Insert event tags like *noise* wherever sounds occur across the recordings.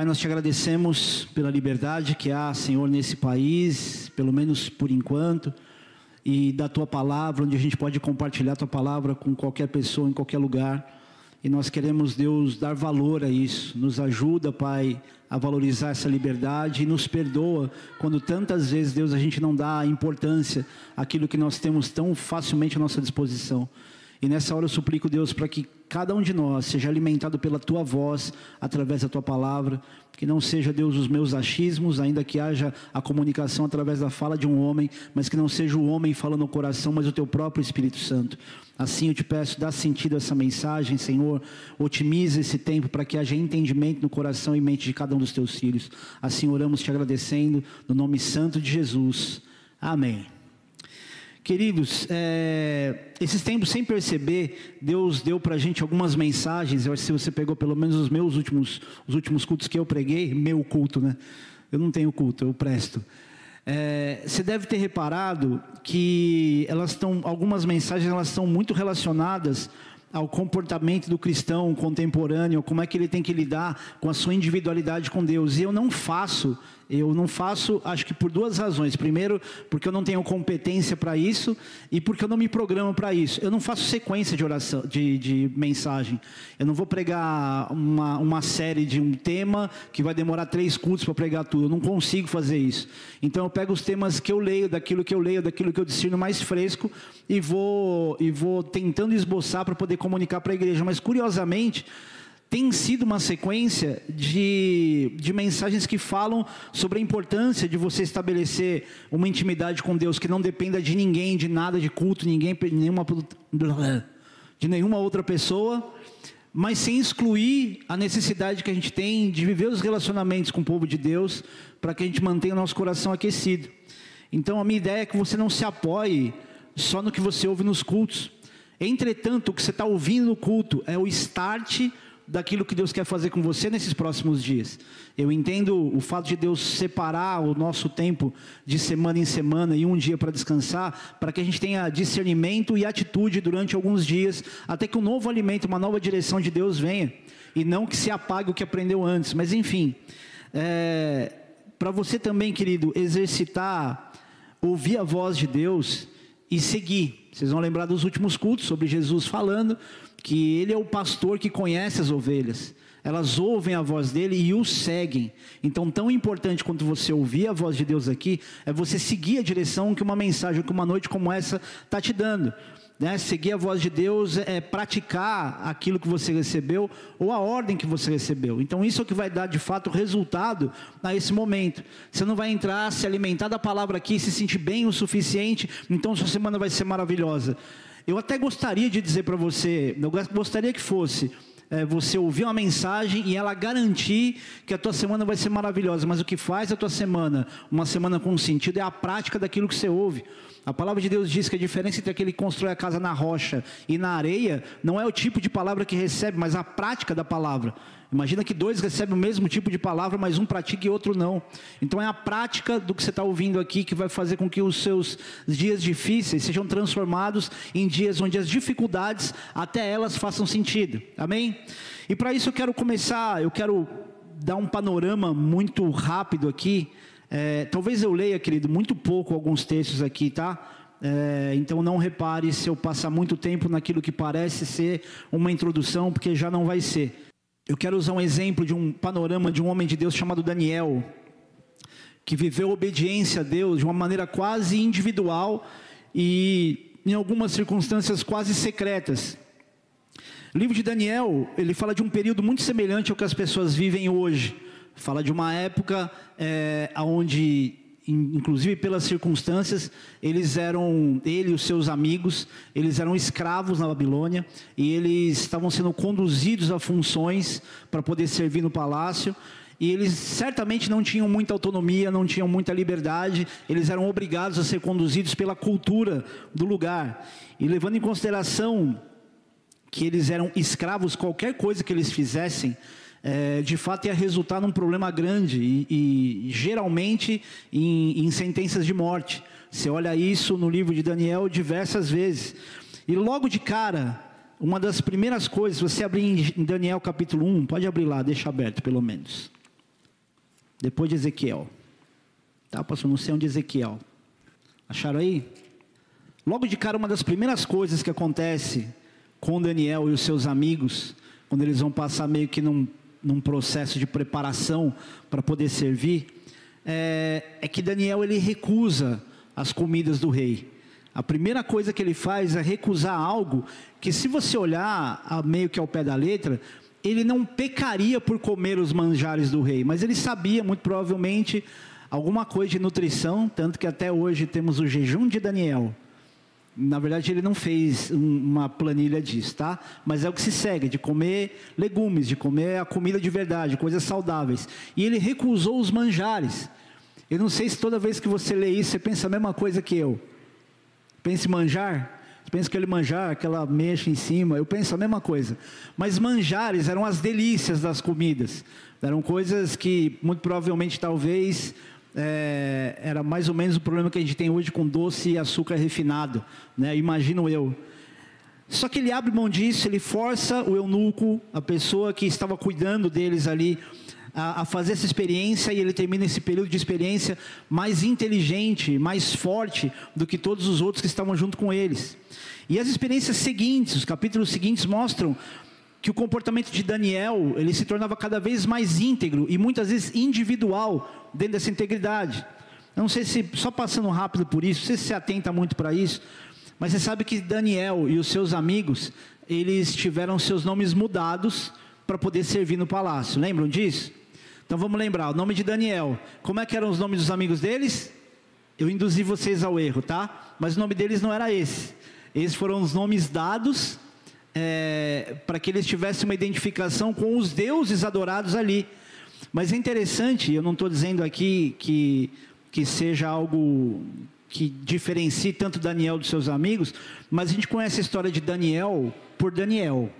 Pai, nós te agradecemos pela liberdade que há, Senhor, nesse país, pelo menos por enquanto, e da tua palavra, onde a gente pode compartilhar tua palavra com qualquer pessoa, em qualquer lugar. E nós queremos, Deus, dar valor a isso. Nos ajuda, Pai, a valorizar essa liberdade e nos perdoa quando tantas vezes, Deus, a gente não dá importância àquilo que nós temos tão facilmente à nossa disposição. E nessa hora eu suplico, Deus, para que cada um de nós seja alimentado pela tua voz, através da tua palavra, que não seja, Deus, os meus achismos, ainda que haja a comunicação através da fala de um homem, mas que não seja o homem falando no coração, mas o teu próprio Espírito Santo. Assim eu te peço, dá sentido a essa mensagem, Senhor, otimiza esse tempo para que haja entendimento no coração e mente de cada um dos teus filhos. Assim oramos te agradecendo, no nome santo de Jesus. Amém. Queridos, é, esses tempos, sem perceber, Deus deu para a gente algumas mensagens. Eu acho que se você pegou pelo menos os meus últimos, os últimos cultos que eu preguei, meu culto, né? Eu não tenho culto, eu presto. É, você deve ter reparado que elas estão, algumas mensagens elas estão muito relacionadas ao comportamento do cristão contemporâneo, como é que ele tem que lidar com a sua individualidade com Deus. E eu não faço eu não faço, acho que por duas razões. Primeiro, porque eu não tenho competência para isso e porque eu não me programo para isso. Eu não faço sequência de oração, de, de mensagem. Eu não vou pregar uma, uma série de um tema que vai demorar três cultos para pregar tudo. Eu não consigo fazer isso. Então eu pego os temas que eu leio, daquilo que eu leio, daquilo que eu discerno mais fresco e vou e vou tentando esboçar para poder comunicar para a igreja. Mas curiosamente tem sido uma sequência de, de mensagens que falam sobre a importância de você estabelecer uma intimidade com Deus que não dependa de ninguém, de nada, de culto, ninguém, nenhuma, de nenhuma outra pessoa, mas sem excluir a necessidade que a gente tem de viver os relacionamentos com o povo de Deus para que a gente mantenha o nosso coração aquecido. Então a minha ideia é que você não se apoie só no que você ouve nos cultos. Entretanto, o que você está ouvindo no culto é o start daquilo que Deus quer fazer com você nesses próximos dias. Eu entendo o fato de Deus separar o nosso tempo de semana em semana e um dia para descansar, para que a gente tenha discernimento e atitude durante alguns dias, até que um novo alimento, uma nova direção de Deus venha, e não que se apague o que aprendeu antes. Mas enfim, é, para você também, querido, exercitar, ouvir a voz de Deus e seguir. Vocês vão lembrar dos últimos cultos sobre Jesus falando que ele é o pastor que conhece as ovelhas. Elas ouvem a voz dele e o seguem. Então, tão importante quanto você ouvir a voz de Deus aqui, é você seguir a direção que uma mensagem, que uma noite como essa está te dando. Né? Seguir a voz de Deus é praticar aquilo que você recebeu ou a ordem que você recebeu. Então, isso é o que vai dar de fato resultado a esse momento. Você não vai entrar, se alimentar da palavra aqui, se sentir bem o suficiente, então sua semana vai ser maravilhosa. Eu até gostaria de dizer para você, eu gostaria que fosse é, você ouvir uma mensagem e ela garantir que a tua semana vai ser maravilhosa, mas o que faz a tua semana uma semana com sentido é a prática daquilo que você ouve. A palavra de Deus diz que a diferença entre aquele que constrói a casa na rocha e na areia não é o tipo de palavra que recebe, mas a prática da palavra. Imagina que dois recebem o mesmo tipo de palavra, mas um pratica e outro não. Então é a prática do que você está ouvindo aqui que vai fazer com que os seus dias difíceis sejam transformados em dias onde as dificuldades, até elas, façam sentido. Amém? E para isso eu quero começar, eu quero dar um panorama muito rápido aqui é, talvez eu leia, querido, muito pouco alguns textos aqui, tá? É, então não repare se eu passar muito tempo naquilo que parece ser uma introdução, porque já não vai ser. Eu quero usar um exemplo de um panorama de um homem de Deus chamado Daniel, que viveu obediência a Deus de uma maneira quase individual e em algumas circunstâncias quase secretas. O livro de Daniel, ele fala de um período muito semelhante ao que as pessoas vivem hoje. Fala de uma época é, onde, inclusive pelas circunstâncias, eles eram, ele e os seus amigos, eles eram escravos na Babilônia e eles estavam sendo conduzidos a funções para poder servir no palácio. E eles certamente não tinham muita autonomia, não tinham muita liberdade, eles eram obrigados a ser conduzidos pela cultura do lugar. E levando em consideração que eles eram escravos, qualquer coisa que eles fizessem, é, de fato ia resultar num problema grande e, e geralmente em, em, sentenças de morte. Você olha isso no livro de Daniel diversas vezes. E logo de cara, uma das primeiras coisas, você abrir em Daniel capítulo 1, pode abrir lá, deixa aberto pelo menos. depois de Ezequiel. Tá, pastor? Não sei onde Ezequiel. Acharam aí? Logo de cara, uma das primeiras coisas que acontece com Daniel e os seus amigos, quando eles vão passar meio que num, num processo de preparação para poder servir, é, é que Daniel ele recusa as comidas do rei. A primeira coisa que ele faz é recusar algo que, se você olhar a, meio que ao pé da letra, ele não pecaria por comer os manjares do rei, mas ele sabia, muito provavelmente, alguma coisa de nutrição, tanto que até hoje temos o jejum de Daniel. Na verdade, ele não fez uma planilha disso, tá? Mas é o que se segue, de comer legumes, de comer a comida de verdade, coisas saudáveis. E ele recusou os manjares. Eu não sei se toda vez que você lê isso, você pensa a mesma coisa que eu. Pense manjar, pensa que ele manjar, aquela mexa em cima, eu penso a mesma coisa. Mas manjares eram as delícias das comidas. Eram coisas que, muito provavelmente, talvez, é, era mais ou menos o problema que a gente tem hoje com doce e açúcar refinado. Né? Imagino eu. Só que ele abre mão disso, ele força o eunuco, a pessoa que estava cuidando deles ali, a, a, fazer essa experiência e ele termina esse período de experiência mais inteligente, mais forte do que todos os outros que estavam junto com eles. E as experiências seguintes, os capítulos seguintes mostram que o comportamento de Daniel, ele se tornava cada vez mais íntegro e muitas vezes individual dentro dessa integridade. Eu não sei se, só passando rápido por isso, você se atenta muito para isso, mas você sabe que Daniel e os seus amigos, eles tiveram seus nomes mudados para poder servir no palácio. Lembram disso? Então vamos lembrar, o nome de Daniel. Como é que eram os nomes dos amigos deles? Eu induzi vocês ao erro, tá? Mas o nome deles não era esse. Esses foram os nomes dados é, para que eles tivessem uma identificação com os deuses adorados ali. Mas é interessante, eu não estou dizendo aqui que, que seja algo que diferencie tanto Daniel dos seus amigos, mas a gente conhece a história de Daniel por Daniel.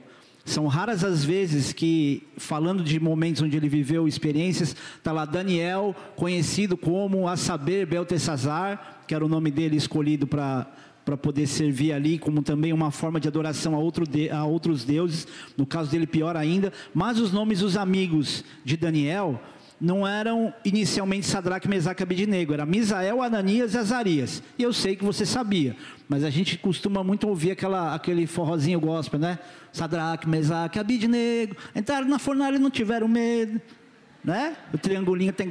São raras as vezes que, falando de momentos onde ele viveu experiências, está lá Daniel, conhecido como a saber Beltesazar, que era o nome dele escolhido para para poder servir ali, como também uma forma de adoração a, outro de, a outros deuses, no caso dele pior ainda. Mas os nomes dos amigos de Daniel não eram inicialmente Sadraque, Mesaque e Abidnego, era Misael, Ananias e Azarias. E eu sei que você sabia, mas a gente costuma muito ouvir aquela, aquele forrozinho gospel, né? Sadraque, Mesaque, Abidnego, entraram na fornalha e não tiveram medo, né? O triangulinho, tem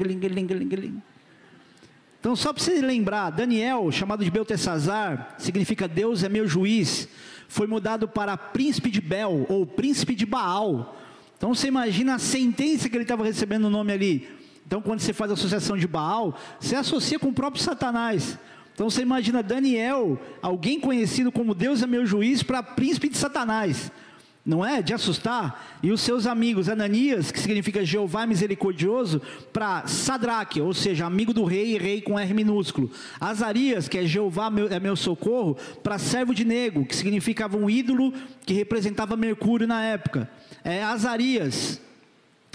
Então, só para você lembrar, Daniel, chamado de Beltesazar, significa Deus é meu juiz, foi mudado para príncipe de Bel, ou príncipe de Baal, então você imagina a sentença que ele estava recebendo o nome ali. Então quando você faz associação de Baal, você associa com o próprio Satanás. Então você imagina Daniel, alguém conhecido como Deus é meu juiz, para príncipe de Satanás. Não é? De assustar. E os seus amigos, Ananias, que significa Jeová misericordioso, para Sadraque, ou seja, amigo do rei e rei com R minúsculo. Azarias, que é Jeová meu, é meu socorro, para servo de nego, que significava um ídolo que representava Mercúrio na época é, Azarias,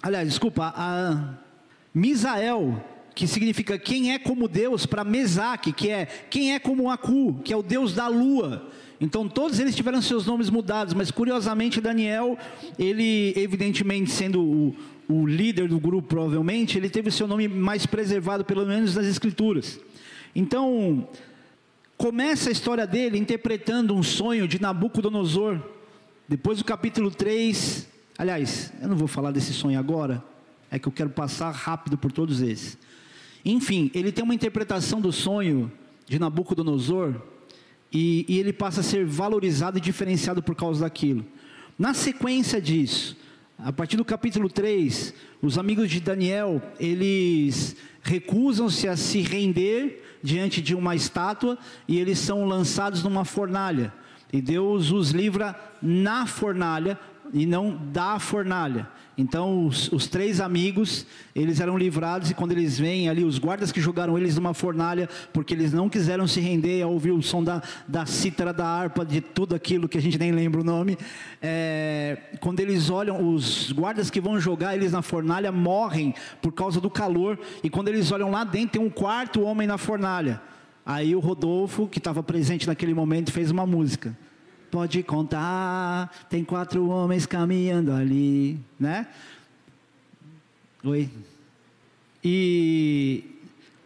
aliás, desculpa, a Misael, que significa quem é como Deus, para Mesaque, que é quem é como Acu, que é o Deus da lua. Então todos eles tiveram seus nomes mudados, mas curiosamente Daniel, ele evidentemente sendo o, o líder do grupo, provavelmente, ele teve o seu nome mais preservado, pelo menos nas escrituras. Então, começa a história dele interpretando um sonho de Nabucodonosor. Depois do capítulo 3, Aliás, eu não vou falar desse sonho agora, é que eu quero passar rápido por todos esses. Enfim, ele tem uma interpretação do sonho de Nabucodonosor e, e ele passa a ser valorizado e diferenciado por causa daquilo. Na sequência disso, a partir do capítulo 3, os amigos de Daniel, eles recusam-se a se render diante de uma estátua e eles são lançados numa fornalha. E Deus os livra na fornalha e não da fornalha. Então os, os, três amigos, eles eram livrados e quando eles vêm ali, os guardas que jogaram eles numa fornalha, porque eles não quiseram se render a ouvir o som da, da cítara, da harpa, de tudo aquilo que a gente nem lembra o nome, é, quando eles olham, os guardas que vão jogar eles na fornalha morrem por causa do calor, e quando eles olham lá dentro, tem um quarto homem na fornalha. Aí o Rodolfo, que estava presente naquele momento, fez uma música pode contar, tem quatro homens caminhando ali, né? Oi. E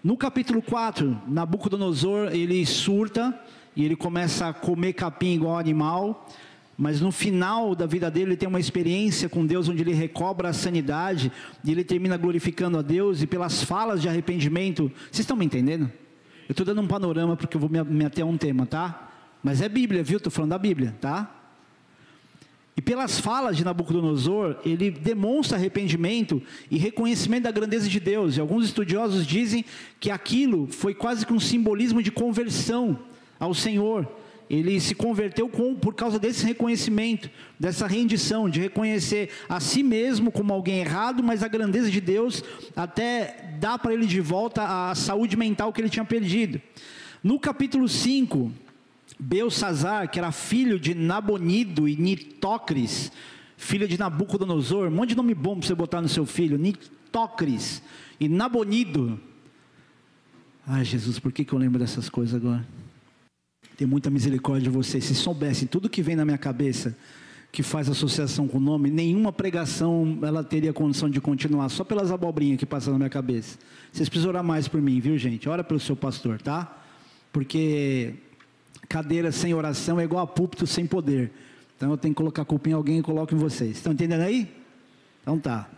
no capítulo 4, Nabucodonosor, ele surta e ele começa a comer capim igual animal, mas no final da vida dele ele tem uma experiência com Deus onde ele recobra a sanidade e ele termina glorificando a Deus e pelas falas de arrependimento. Vocês estão me entendendo? Eu estou dando um panorama porque eu vou me ater a um tema, tá? Mas é Bíblia, viu? Estou falando da Bíblia, tá? E pelas falas de Nabucodonosor, ele demonstra arrependimento e reconhecimento da grandeza de Deus. E alguns estudiosos dizem que aquilo foi quase que um simbolismo de conversão ao Senhor. Ele se converteu com, por causa desse reconhecimento, dessa rendição, de reconhecer a si mesmo como alguém errado, mas a grandeza de Deus até dá para ele de volta a saúde mental que ele tinha perdido. No capítulo 5, Belsazar, que era filho de Nabonido e Nitócris, filho de Nabucodonosor, um monte de nome bom para você botar no seu filho, Nitócris e Nabonido. Ai Jesus, por que, que eu lembro dessas coisas agora? Tem muita misericórdia de vocês. Se soubessem tudo que vem na minha cabeça, que faz associação com o nome, nenhuma pregação ela teria condição de continuar, só pelas abobrinhas que passam na minha cabeça. Vocês precisam orar mais por mim, viu gente? Ora pelo seu pastor, tá? Porque cadeira sem oração é igual a púlpito sem poder. Então eu tenho que colocar a culpa em alguém e coloco em vocês. Estão entendendo aí? Então tá.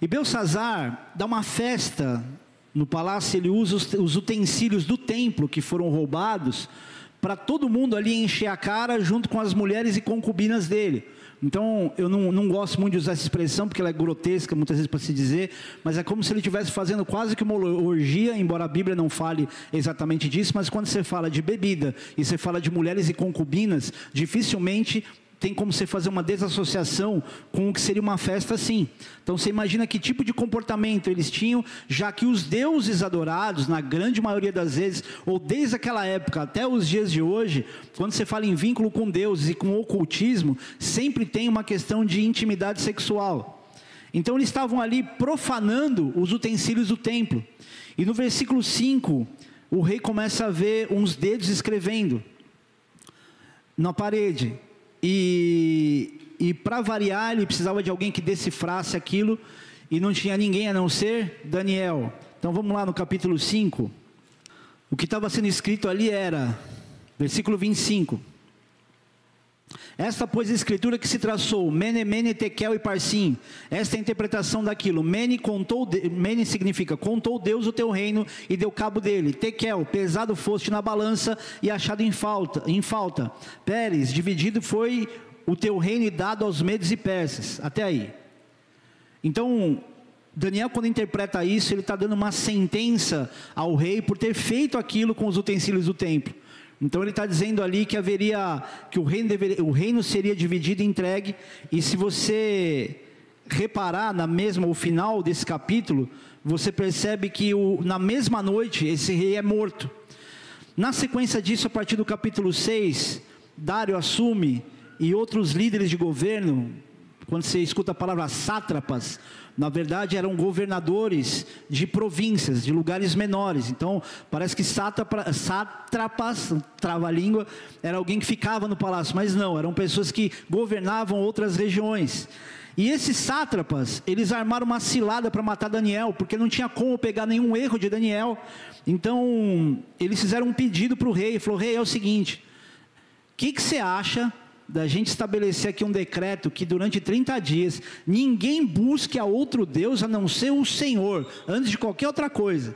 E Belsazar dá uma festa no palácio, ele usa os, os utensílios do templo que foram roubados para todo mundo ali encher a cara junto com as mulheres e concubinas dele. Então, eu não, não gosto muito de usar essa expressão, porque ela é grotesca, muitas vezes para se dizer, mas é como se ele estivesse fazendo quase que uma orgia, embora a Bíblia não fale exatamente disso, mas quando você fala de bebida e você fala de mulheres e concubinas, dificilmente tem como você fazer uma desassociação com o que seria uma festa assim. Então você imagina que tipo de comportamento eles tinham, já que os deuses adorados, na grande maioria das vezes, ou desde aquela época até os dias de hoje, quando você fala em vínculo com deuses e com ocultismo, sempre tem uma questão de intimidade sexual. Então eles estavam ali profanando os utensílios do templo. E no versículo 5, o rei começa a ver uns dedos escrevendo na parede. E, e para variar, ele precisava de alguém que decifrasse aquilo, e não tinha ninguém a não ser Daniel. Então vamos lá no capítulo 5. O que estava sendo escrito ali era, versículo 25. Esta, pois, a escritura que se traçou, Mene, Mene, Tekel e Parsim. Esta é a interpretação daquilo. Mene, contou, Mene significa, contou Deus o teu reino e deu cabo dele. Tekel, pesado foste na balança e achado em falta. Em falta. Pérez, dividido foi o teu reino e dado aos medos e persas. Até aí. Então, Daniel, quando interpreta isso, ele está dando uma sentença ao rei por ter feito aquilo com os utensílios do templo. Então ele está dizendo ali que haveria, que o reino, deveria, o reino seria dividido e entregue, e se você reparar na mesma, o final desse capítulo, você percebe que o, na mesma noite esse rei é morto. Na sequência disso, a partir do capítulo 6, Dário assume e outros líderes de governo, quando você escuta a palavra sátrapas, na verdade eram governadores de províncias, de lugares menores. Então, parece que sátrapas, trava-língua, era alguém que ficava no palácio, mas não, eram pessoas que governavam outras regiões. E esses sátrapas, eles armaram uma cilada para matar Daniel, porque não tinha como pegar nenhum erro de Daniel. Então, eles fizeram um pedido para o rei, falou: "Rei, é o seguinte, o que, que você acha da gente estabelecer aqui um decreto que durante 30 dias ninguém busque a outro Deus a não ser o Senhor, antes de qualquer outra coisa.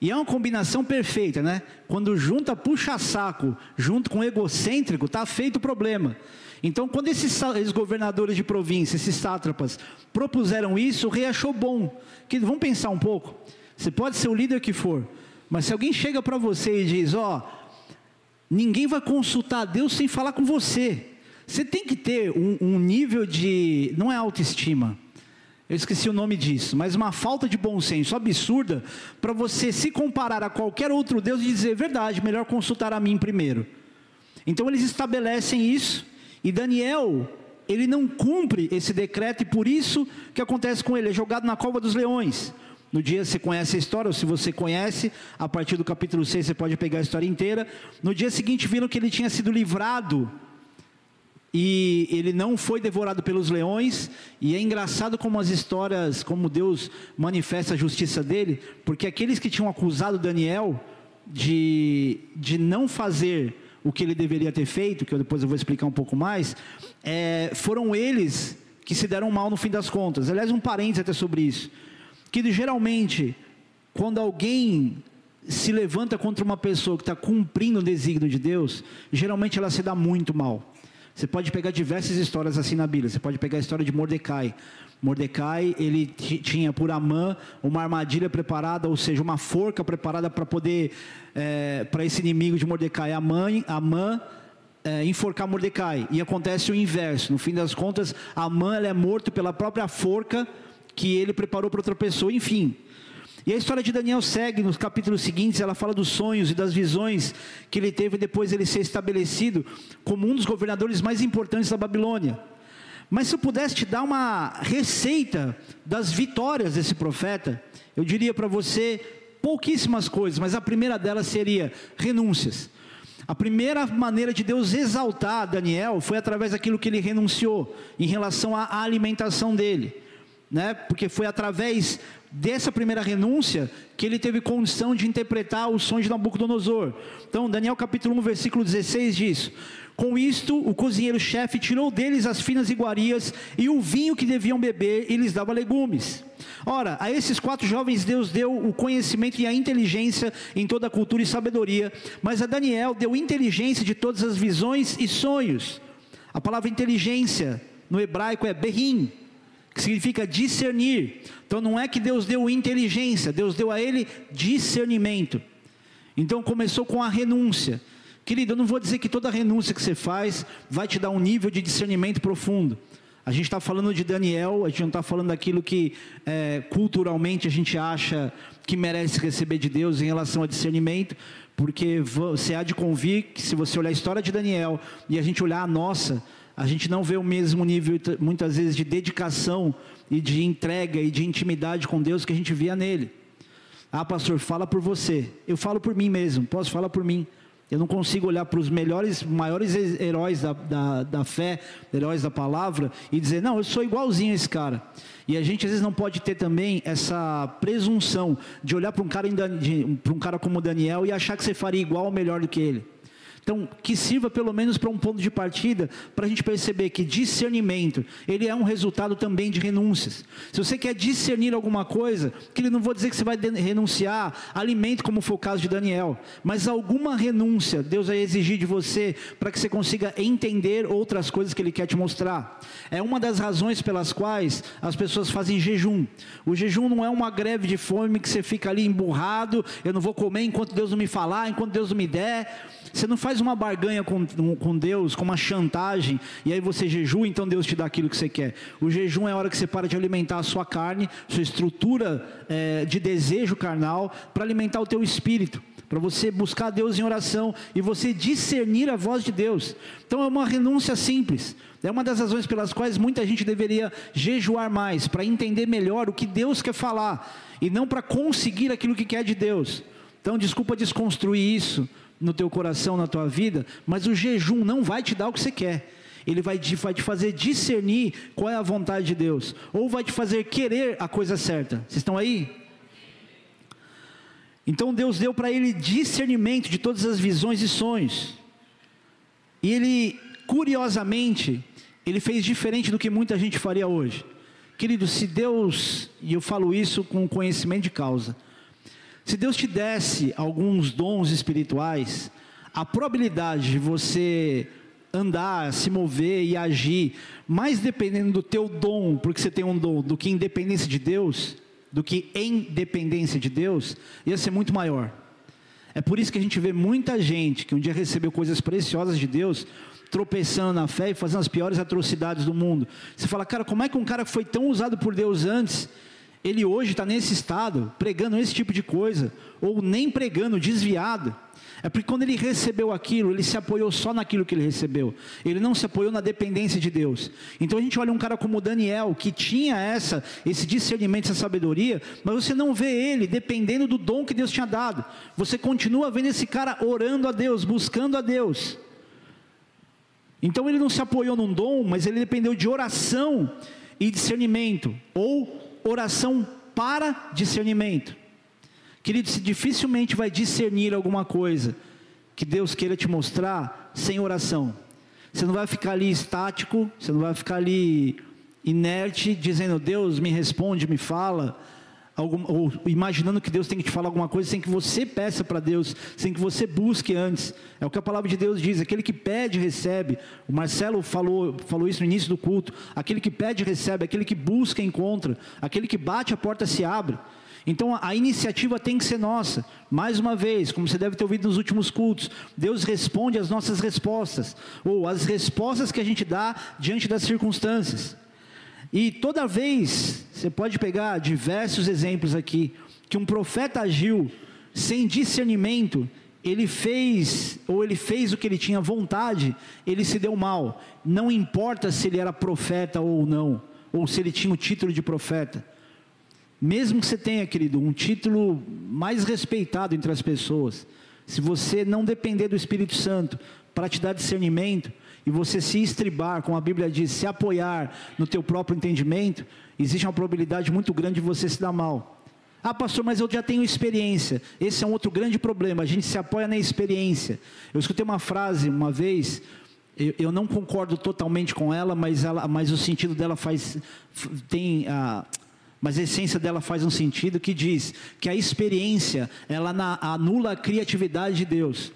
E é uma combinação perfeita, né? Quando junta puxa-saco junto com egocêntrico, está feito o problema. Então, quando esses, esses, governadores de província, esses sátrapas, propuseram isso, o rei achou bom. Que, vamos pensar um pouco. Você pode ser o líder que for, mas se alguém chega para você e diz: Ó, oh, Ninguém vai consultar a Deus sem falar com você. Você tem que ter um, um nível de. Não é autoestima. Eu esqueci o nome disso, mas uma falta de bom senso absurda para você se comparar a qualquer outro Deus e dizer, verdade, melhor consultar a mim primeiro. Então eles estabelecem isso, e Daniel, ele não cumpre esse decreto, e por isso que acontece com ele, é jogado na cova dos leões. No dia você conhece a história, ou se você conhece, a partir do capítulo 6 você pode pegar a história inteira. No dia seguinte viram que ele tinha sido livrado e ele não foi devorado pelos leões, e é engraçado como as histórias, como Deus manifesta a justiça dele, porque aqueles que tinham acusado Daniel de, de não fazer o que ele deveria ter feito, que eu depois eu vou explicar um pouco mais, é, foram eles que se deram mal no fim das contas. Aliás, um parênteses até sobre isso. Que geralmente, quando alguém se levanta contra uma pessoa que está cumprindo o desígnio de Deus, geralmente ela se dá muito mal. Você pode pegar diversas histórias assim na Bíblia. Você pode pegar a história de Mordecai. Mordecai, ele tinha por Amã uma armadilha preparada, ou seja, uma forca preparada para poder, é, para esse inimigo de Mordecai, Amã, Amã é, enforcar Mordecai. E acontece o inverso. No fim das contas, Amã é morto pela própria forca que ele preparou para outra pessoa. Enfim, e a história de Daniel segue nos capítulos seguintes, ela fala dos sonhos e das visões que ele teve depois ele ser estabelecido como um dos governadores mais importantes da Babilônia. Mas se eu pudesse te dar uma receita das vitórias desse profeta, eu diria para você pouquíssimas coisas, mas a primeira delas seria renúncias. A primeira maneira de Deus exaltar Daniel foi através daquilo que ele renunciou em relação à alimentação dele, né? Porque foi através dessa primeira renúncia que ele teve condição de interpretar o sonho de Nabucodonosor. Então, Daniel capítulo 1, versículo 16 diz: com isto, o cozinheiro-chefe tirou deles as finas iguarias e o vinho que deviam beber e lhes dava legumes. Ora, a esses quatro jovens Deus deu o conhecimento e a inteligência em toda a cultura e sabedoria, mas a Daniel deu inteligência de todas as visões e sonhos. A palavra inteligência no hebraico é berrim, que significa discernir. Então não é que Deus deu inteligência, Deus deu a ele discernimento. Então começou com a renúncia. Querido, eu não vou dizer que toda renúncia que você faz vai te dar um nível de discernimento profundo. A gente está falando de Daniel, a gente não está falando daquilo que é, culturalmente a gente acha que merece receber de Deus em relação a discernimento, porque você há de convir que se você olhar a história de Daniel e a gente olhar a nossa, a gente não vê o mesmo nível, muitas vezes, de dedicação e de entrega e de intimidade com Deus que a gente via nele. Ah, pastor, fala por você. Eu falo por mim mesmo, posso falar por mim. Eu não consigo olhar para os melhores, maiores heróis da, da, da, fé, heróis da palavra, e dizer, não, eu sou igualzinho a esse cara. E a gente às vezes não pode ter também essa presunção de olhar para um cara, para um cara como Daniel e achar que você faria igual ou melhor do que ele. Então, que sirva pelo menos para um ponto de partida, para a gente perceber que discernimento, ele é um resultado também de renúncias. Se você quer discernir alguma coisa, que ele não vou dizer que você vai renunciar alimento, como foi o caso de Daniel, mas alguma renúncia Deus vai exigir de você para que você consiga entender outras coisas que ele quer te mostrar. É uma das razões pelas quais as pessoas fazem jejum. O jejum não é uma greve de fome que você fica ali emburrado, eu não vou comer enquanto Deus não me falar, enquanto Deus não me der. Você não faz uma barganha com, com Deus, com uma chantagem, e aí você jejua, então Deus te dá aquilo que você quer. O jejum é a hora que você para de alimentar a sua carne, sua estrutura é, de desejo carnal, para alimentar o teu espírito para você buscar Deus em oração e você discernir a voz de Deus. Então é uma renúncia simples. É uma das razões pelas quais muita gente deveria jejuar mais, para entender melhor o que Deus quer falar e não para conseguir aquilo que quer de Deus. Então, desculpa desconstruir isso, no teu coração, na tua vida, mas o jejum não vai te dar o que você quer. Ele vai te, vai te fazer discernir qual é a vontade de Deus, ou vai te fazer querer a coisa certa. Vocês estão aí? Então Deus deu para ele discernimento de todas as visões e sonhos. E ele, curiosamente, ele fez diferente do que muita gente faria hoje. Querido, se Deus, e eu falo isso com conhecimento de causa, se Deus te desse alguns dons espirituais, a probabilidade de você andar, se mover e agir, mais dependendo do teu dom, porque você tem um dom, do que independência de Deus, do que em dependência de Deus, ia ser muito maior. É por isso que a gente vê muita gente que um dia recebeu coisas preciosas de Deus, tropeçando na fé e fazendo as piores atrocidades do mundo. Você fala, cara, como é que um cara que foi tão usado por Deus antes ele hoje está nesse estado, pregando esse tipo de coisa, ou nem pregando, desviado. É porque quando ele recebeu aquilo, ele se apoiou só naquilo que ele recebeu. Ele não se apoiou na dependência de Deus. Então a gente olha um cara como Daniel, que tinha essa, esse discernimento, essa sabedoria, mas você não vê ele dependendo do dom que Deus tinha dado. Você continua vendo esse cara orando a Deus, buscando a Deus. Então ele não se apoiou num dom, mas ele dependeu de oração e discernimento, ou oração para discernimento. Querido, se dificilmente vai discernir alguma coisa que Deus queira te mostrar sem oração. Você não vai ficar ali estático, você não vai ficar ali inerte, dizendo, Deus me responde, me fala, algum, ou imaginando que Deus tem que te falar alguma coisa sem que você peça para Deus, sem que você busque antes. É o que a palavra de Deus diz: aquele que pede, recebe. O Marcelo falou, falou isso no início do culto. Aquele que pede, recebe. Aquele que busca, encontra. Aquele que bate, a porta se abre. Então a iniciativa tem que ser nossa. Mais uma vez, como você deve ter ouvido nos últimos cultos, Deus responde às nossas respostas, ou as respostas que a gente dá diante das circunstâncias. E toda vez, você pode pegar diversos exemplos aqui, que um profeta agiu sem discernimento, ele fez, ou ele fez o que ele tinha vontade, ele se deu mal. Não importa se ele era profeta ou não, ou se ele tinha o título de profeta. Mesmo que você tenha, querido, um título mais respeitado entre as pessoas, se você não depender do Espírito Santo para te dar discernimento, e você se estribar, como a Bíblia diz, se apoiar no teu próprio entendimento, existe uma probabilidade muito grande de você se dar mal. Ah, pastor, mas eu já tenho experiência. Esse é um outro grande problema. A gente se apoia na experiência. Eu escutei uma frase uma vez, eu, eu não concordo totalmente com ela, mas, ela, mas o sentido dela faz. tem a. Mas a essência dela faz um sentido que diz que a experiência ela anula a criatividade de Deus.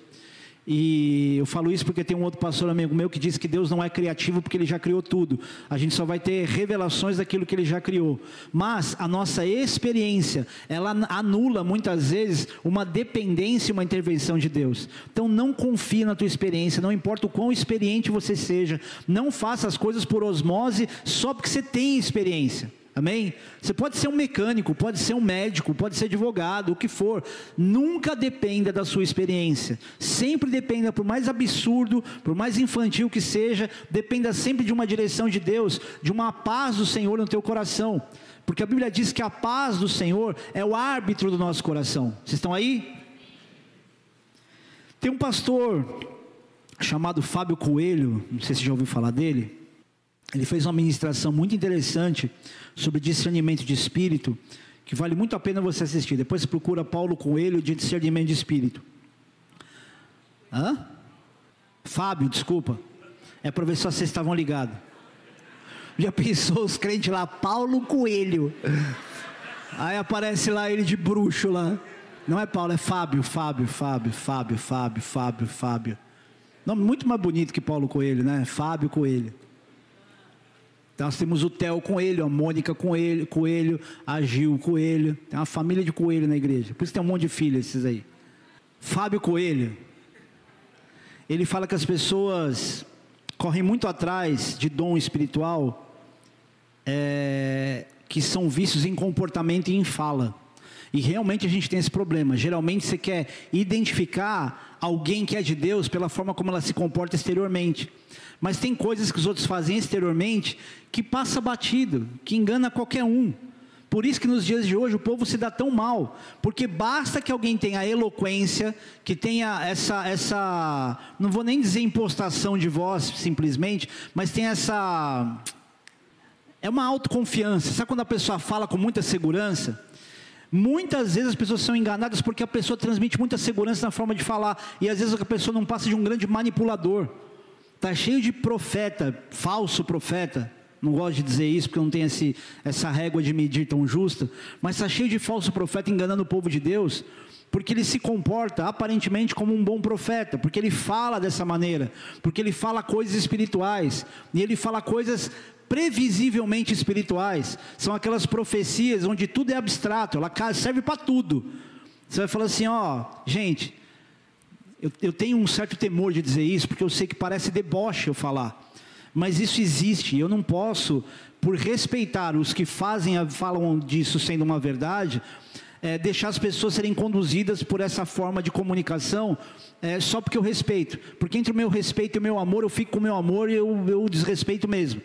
E eu falo isso porque tem um outro pastor amigo meu que diz que Deus não é criativo porque ele já criou tudo. A gente só vai ter revelações daquilo que ele já criou. Mas a nossa experiência, ela anula muitas vezes uma dependência e uma intervenção de Deus. Então não confie na tua experiência, não importa o quão experiente você seja, não faça as coisas por osmose só porque você tem experiência. Amém? Você pode ser um mecânico, pode ser um médico, pode ser advogado, o que for. Nunca dependa da sua experiência. Sempre dependa, por mais absurdo, por mais infantil que seja, dependa sempre de uma direção de Deus, de uma paz do Senhor no teu coração. Porque a Bíblia diz que a paz do Senhor é o árbitro do nosso coração. Vocês estão aí? Tem um pastor chamado Fábio Coelho, não sei se já ouviu falar dele. Ele fez uma ministração muito interessante sobre discernimento de espírito, que vale muito a pena você assistir. Depois procura Paulo Coelho de discernimento de espírito. Hã? Fábio, desculpa. É para ver se vocês estavam ligados. Já pensou os crentes lá, Paulo Coelho. Aí aparece lá ele de bruxo lá. Não é Paulo, é Fábio, Fábio, Fábio, Fábio, Fábio, Fábio, Fábio. Nome muito mais bonito que Paulo Coelho, né? Fábio Coelho. Nós temos o Theo Coelho, a Mônica Coelho, Coelho, a Gil Coelho. Tem uma família de coelho na igreja. Por isso tem um monte de filhos esses aí. Fábio Coelho. Ele fala que as pessoas correm muito atrás de dom espiritual é, que são vistos em comportamento e em fala. E realmente a gente tem esse problema. Geralmente você quer identificar alguém que é de Deus pela forma como ela se comporta exteriormente. Mas tem coisas que os outros fazem exteriormente que passa batido, que engana qualquer um. Por isso que nos dias de hoje o povo se dá tão mal, porque basta que alguém tenha eloquência, que tenha essa essa, não vou nem dizer impostação de voz simplesmente, mas tem essa é uma autoconfiança. Sabe quando a pessoa fala com muita segurança? Muitas vezes as pessoas são enganadas porque a pessoa transmite muita segurança na forma de falar, e às vezes a pessoa não passa de um grande manipulador. Está cheio de profeta, falso profeta. Não gosto de dizer isso porque não tem esse, essa régua de medir tão justa. Mas está cheio de falso profeta enganando o povo de Deus. Porque ele se comporta aparentemente como um bom profeta. Porque ele fala dessa maneira. Porque ele fala coisas espirituais. E ele fala coisas previsivelmente espirituais. São aquelas profecias onde tudo é abstrato. Ela serve para tudo. Você vai falar assim: ó, gente, eu, eu tenho um certo temor de dizer isso, porque eu sei que parece deboche eu falar. Mas isso existe, eu não posso, por respeitar os que fazem, falam disso sendo uma verdade, é, deixar as pessoas serem conduzidas por essa forma de comunicação é, só porque eu respeito. Porque entre o meu respeito e o meu amor, eu fico com o meu amor e eu, eu desrespeito mesmo.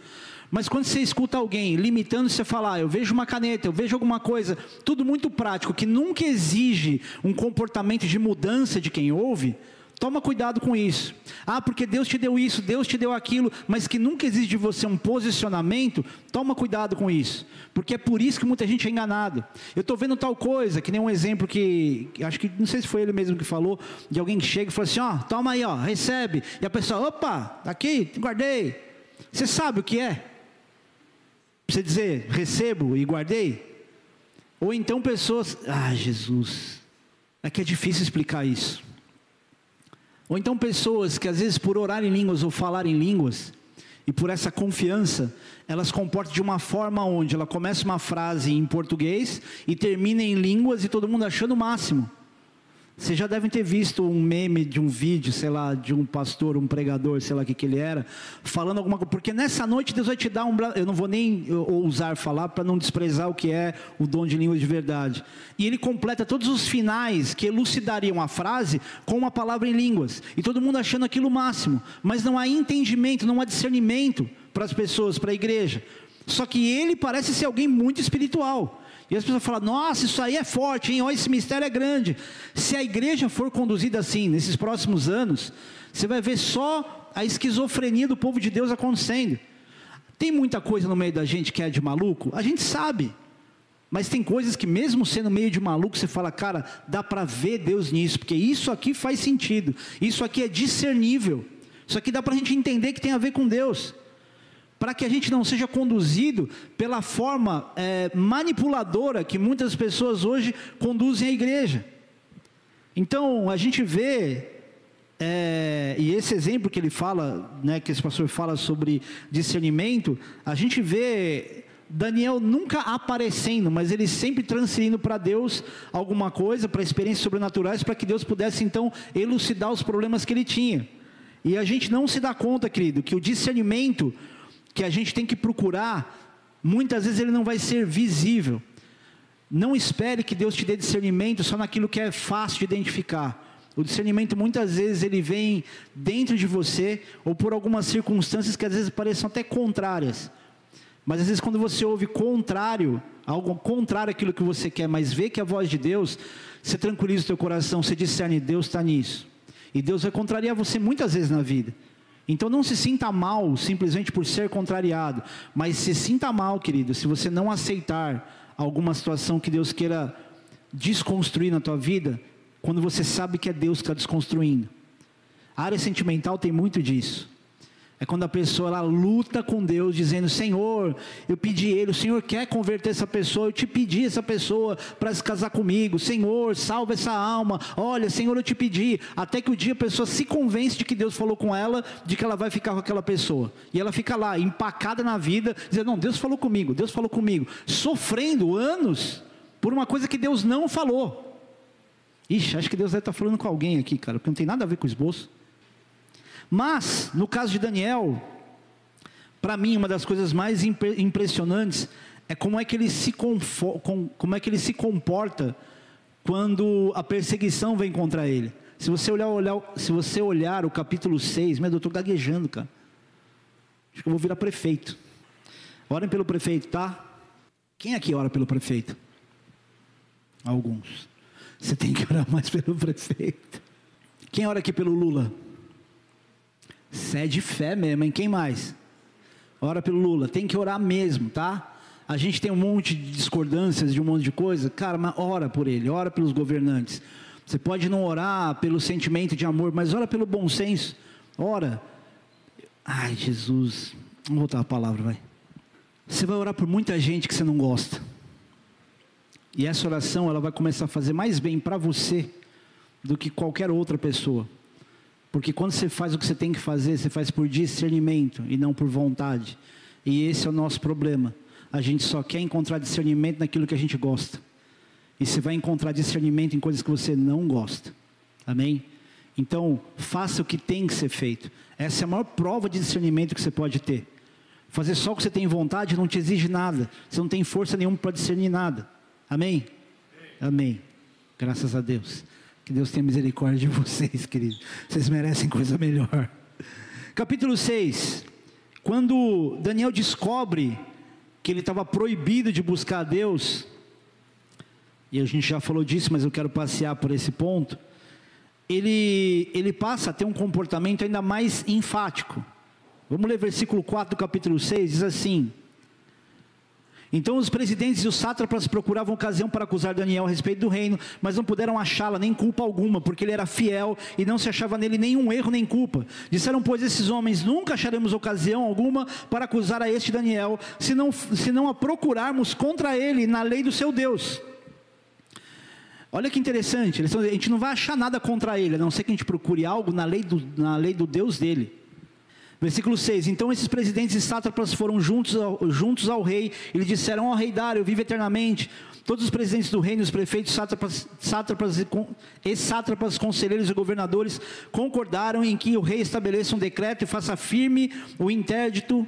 Mas quando você escuta alguém limitando-se a falar, eu vejo uma caneta, eu vejo alguma coisa, tudo muito prático, que nunca exige um comportamento de mudança de quem ouve, Toma cuidado com isso. Ah, porque Deus te deu isso, Deus te deu aquilo, mas que nunca existe de você um posicionamento. Toma cuidado com isso, porque é por isso que muita gente é enganado. Eu estou vendo tal coisa, que nem um exemplo que acho que não sei se foi ele mesmo que falou, de alguém que chega e fala assim: ó, toma aí, ó, recebe. E a pessoa, opa, tá aqui, guardei. Você sabe o que é? Você dizer, recebo e guardei? Ou então pessoas, ah, Jesus, é que é difícil explicar isso. Ou então pessoas que às vezes por orar em línguas ou falar em línguas, e por essa confiança, elas comportam de uma forma onde ela começa uma frase em português e termina em línguas e todo mundo achando o máximo. Vocês já devem ter visto um meme de um vídeo, sei lá, de um pastor, um pregador, sei lá o que, que ele era, falando alguma coisa, porque nessa noite Deus vai te dar um. Eu não vou nem ousar falar para não desprezar o que é o dom de língua de verdade. E ele completa todos os finais que elucidariam a frase com uma palavra em línguas. E todo mundo achando aquilo o máximo, mas não há entendimento, não há discernimento para as pessoas, para a igreja. Só que ele parece ser alguém muito espiritual. E as pessoas falam: nossa, isso aí é forte, hein? Olha, esse mistério é grande. Se a igreja for conduzida assim nesses próximos anos, você vai ver só a esquizofrenia do povo de Deus acontecendo. Tem muita coisa no meio da gente que é de maluco? A gente sabe. Mas tem coisas que, mesmo sendo meio de maluco, você fala, cara, dá para ver Deus nisso, porque isso aqui faz sentido, isso aqui é discernível, isso aqui dá para a gente entender que tem a ver com Deus para que a gente não seja conduzido pela forma é, manipuladora que muitas pessoas hoje conduzem a igreja. Então, a gente vê, é, e esse exemplo que ele fala, né, que esse pastor fala sobre discernimento, a gente vê Daniel nunca aparecendo, mas ele sempre transferindo para Deus alguma coisa, para experiências sobrenaturais, para que Deus pudesse então elucidar os problemas que ele tinha. E a gente não se dá conta, querido, que o discernimento que a gente tem que procurar, muitas vezes ele não vai ser visível. Não espere que Deus te dê discernimento só naquilo que é fácil de identificar. O discernimento muitas vezes ele vem dentro de você ou por algumas circunstâncias que às vezes parecem até contrárias. Mas às vezes quando você ouve contrário, algo contrário àquilo que você quer, mas vê que é a voz de Deus, você tranquiliza o teu coração, você discerne, Deus está nisso. E Deus vai contrariar você muitas vezes na vida. Então não se sinta mal simplesmente por ser contrariado, mas se sinta mal, querido, se você não aceitar alguma situação que Deus queira desconstruir na tua vida, quando você sabe que é Deus que está desconstruindo. A área sentimental tem muito disso. É quando a pessoa ela luta com Deus, dizendo: Senhor, eu pedi ele, o Senhor quer converter essa pessoa, eu te pedi essa pessoa para se casar comigo, Senhor, salva essa alma. Olha, Senhor, eu te pedi. Até que o dia a pessoa se convence de que Deus falou com ela, de que ela vai ficar com aquela pessoa. E ela fica lá, empacada na vida, dizendo: Não, Deus falou comigo, Deus falou comigo, sofrendo anos por uma coisa que Deus não falou. Ixi, acho que Deus deve estar falando com alguém aqui, cara, porque não tem nada a ver com o esboço. Mas, no caso de Daniel, para mim, uma das coisas mais impressionantes é como é que ele se, como é que ele se comporta quando a perseguição vem contra ele. Se você olhar, olhar, se você olhar o capítulo 6, meu, eu estou gaguejando, cara. Acho que eu vou virar prefeito. Orem pelo prefeito, tá? Quem aqui ora pelo prefeito? Alguns. Você tem que orar mais pelo prefeito. Quem ora aqui pelo Lula? Você é fé mesmo, hein? Quem mais? Ora pelo Lula. Tem que orar mesmo, tá? A gente tem um monte de discordâncias de um monte de coisa. Cara, mas ora por ele, ora pelos governantes. Você pode não orar pelo sentimento de amor, mas ora pelo bom senso. Ora. Ai, Jesus. Vamos voltar a palavra, vai. Você vai orar por muita gente que você não gosta. E essa oração, ela vai começar a fazer mais bem para você do que qualquer outra pessoa. Porque quando você faz o que você tem que fazer, você faz por discernimento e não por vontade. E esse é o nosso problema. A gente só quer encontrar discernimento naquilo que a gente gosta. E você vai encontrar discernimento em coisas que você não gosta. Amém? Então, faça o que tem que ser feito. Essa é a maior prova de discernimento que você pode ter. Fazer só o que você tem vontade não te exige nada. Você não tem força nenhuma para discernir nada. Amém? Amém. Graças a Deus. Que Deus tenha misericórdia de vocês, queridos. Vocês merecem coisa melhor. Capítulo 6. Quando Daniel descobre que ele estava proibido de buscar a Deus, e a gente já falou disso, mas eu quero passear por esse ponto. ele, ele passa a ter um comportamento ainda mais enfático. Vamos ler versículo 4 do capítulo 6, diz assim: então os presidentes e os sátrapas procuravam ocasião para acusar Daniel a respeito do reino, mas não puderam achá-la nem culpa alguma, porque ele era fiel e não se achava nele nenhum erro nem culpa. Disseram, pois, esses homens: Nunca acharemos ocasião alguma para acusar a este Daniel, se não, se não a procurarmos contra ele na lei do seu Deus. Olha que interessante, a gente não vai achar nada contra ele, a não ser que a gente procure algo na lei do, na lei do Deus dele. Versículo 6: Então esses presidentes e sátrapas foram juntos ao, juntos ao rei e lhe disseram: Ó oh, rei Dário, vive eternamente. Todos os presidentes do reino, os prefeitos, sátrapas, sátrapas e, e sátrapas, conselheiros e governadores concordaram em que o rei estabeleça um decreto e faça firme o interdito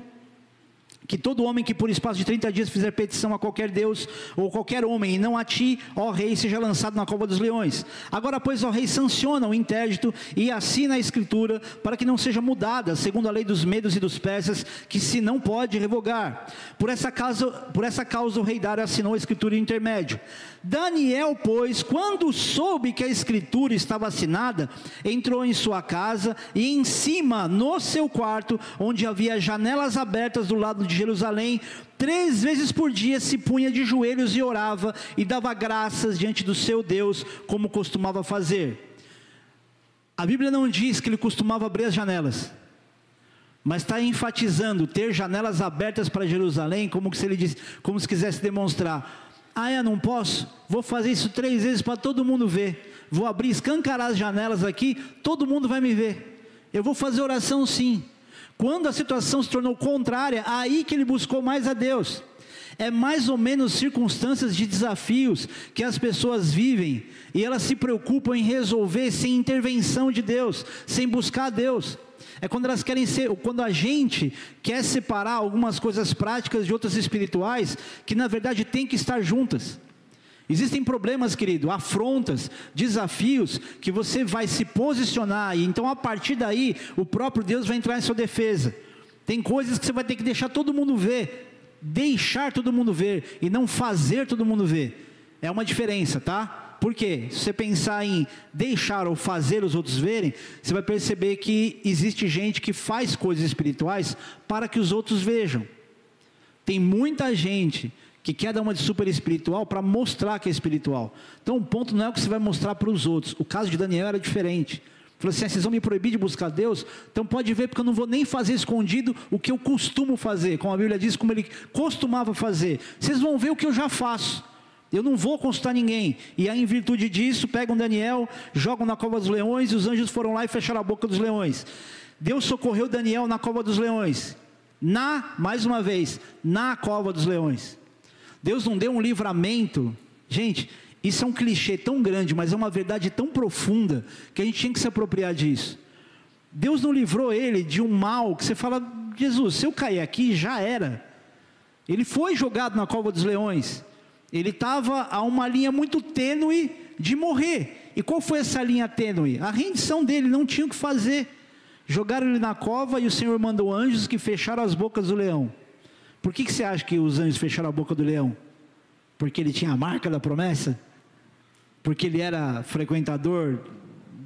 que todo homem que por espaço de 30 dias fizer petição a qualquer Deus ou qualquer homem, e não a ti, ó rei, seja lançado na cova dos leões. Agora, pois, ó rei, sanciona o interdito e assina a escritura para que não seja mudada, segundo a lei dos medos e dos persas, que se não pode revogar. Por essa causa, por essa causa o rei Dário assinou a escritura intermédio. Daniel, pois, quando soube que a escritura estava assinada, entrou em sua casa e em cima, no seu quarto, onde havia janelas abertas do lado de Jerusalém, três vezes por dia se punha de joelhos e orava e dava graças diante do seu Deus, como costumava fazer. A Bíblia não diz que ele costumava abrir as janelas, mas está enfatizando ter janelas abertas para Jerusalém, como se ele diz, como se quisesse demonstrar ah, eu não posso? Vou fazer isso três vezes para todo mundo ver. Vou abrir, escancarar as janelas aqui, todo mundo vai me ver. Eu vou fazer oração sim. Quando a situação se tornou contrária, aí que ele buscou mais a Deus. É mais ou menos circunstâncias de desafios que as pessoas vivem e elas se preocupam em resolver sem intervenção de Deus, sem buscar a Deus. É quando elas querem ser, quando a gente quer separar algumas coisas práticas de outras espirituais, que na verdade tem que estar juntas. Existem problemas, querido, afrontas, desafios que você vai se posicionar e então a partir daí o próprio Deus vai entrar em sua defesa. Tem coisas que você vai ter que deixar todo mundo ver, deixar todo mundo ver e não fazer todo mundo ver. É uma diferença, tá? Porque se você pensar em deixar ou fazer os outros verem, você vai perceber que existe gente que faz coisas espirituais para que os outros vejam. Tem muita gente que quer dar uma de super espiritual para mostrar que é espiritual. Então o ponto não é o que você vai mostrar para os outros. O caso de Daniel era diferente. Falou assim: ah, vocês vão me proibir de buscar Deus? Então pode ver, porque eu não vou nem fazer escondido o que eu costumo fazer, como a Bíblia diz, como ele costumava fazer. Vocês vão ver o que eu já faço. Eu não vou consultar ninguém. E aí, em virtude disso, pegam Daniel, jogam na cova dos leões, e os anjos foram lá e fecharam a boca dos leões. Deus socorreu Daniel na cova dos leões. Na, mais uma vez, na cova dos leões. Deus não deu um livramento. Gente, isso é um clichê tão grande, mas é uma verdade tão profunda que a gente tinha que se apropriar disso. Deus não livrou ele de um mal que você fala, Jesus, se eu cair aqui, já era. Ele foi jogado na cova dos leões. Ele estava a uma linha muito tênue de morrer. E qual foi essa linha tênue? A rendição dele, não tinha o que fazer. Jogaram ele na cova e o Senhor mandou anjos que fecharam as bocas do leão. Por que, que você acha que os anjos fecharam a boca do leão? Porque ele tinha a marca da promessa? Porque ele era frequentador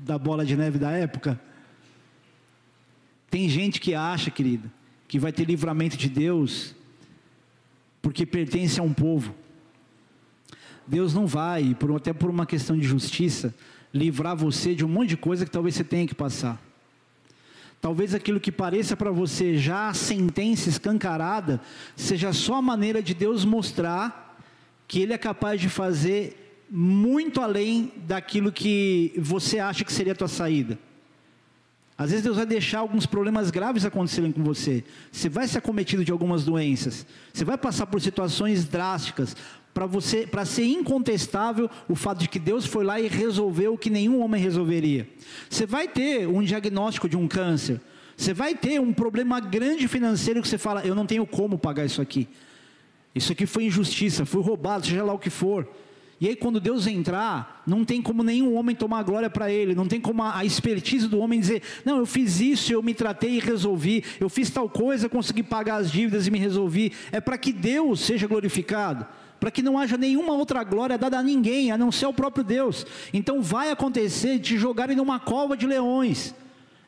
da bola de neve da época? Tem gente que acha, querida, que vai ter livramento de Deus porque pertence a um povo. Deus não vai, por, até por uma questão de justiça, livrar você de um monte de coisa que talvez você tenha que passar. Talvez aquilo que pareça para você já a sentença escancarada, seja só a maneira de Deus mostrar que Ele é capaz de fazer muito além daquilo que você acha que seria a tua saída. Às vezes Deus vai deixar alguns problemas graves acontecerem com você. Você vai ser acometido de algumas doenças. Você vai passar por situações drásticas para você, para ser incontestável o fato de que Deus foi lá e resolveu o que nenhum homem resolveria. Você vai ter um diagnóstico de um câncer. Você vai ter um problema grande financeiro que você fala, eu não tenho como pagar isso aqui. Isso aqui foi injustiça, foi roubado, seja lá o que for. E aí, quando Deus entrar, não tem como nenhum homem tomar glória para Ele, não tem como a, expertise do homem dizer: Não, eu fiz isso, eu me tratei e resolvi, eu fiz tal coisa, consegui pagar as dívidas e me resolvi. É para que Deus seja glorificado. Para que não haja nenhuma outra glória dada a ninguém, a não ser ao próprio Deus. Então vai acontecer de te jogarem numa cova de leões.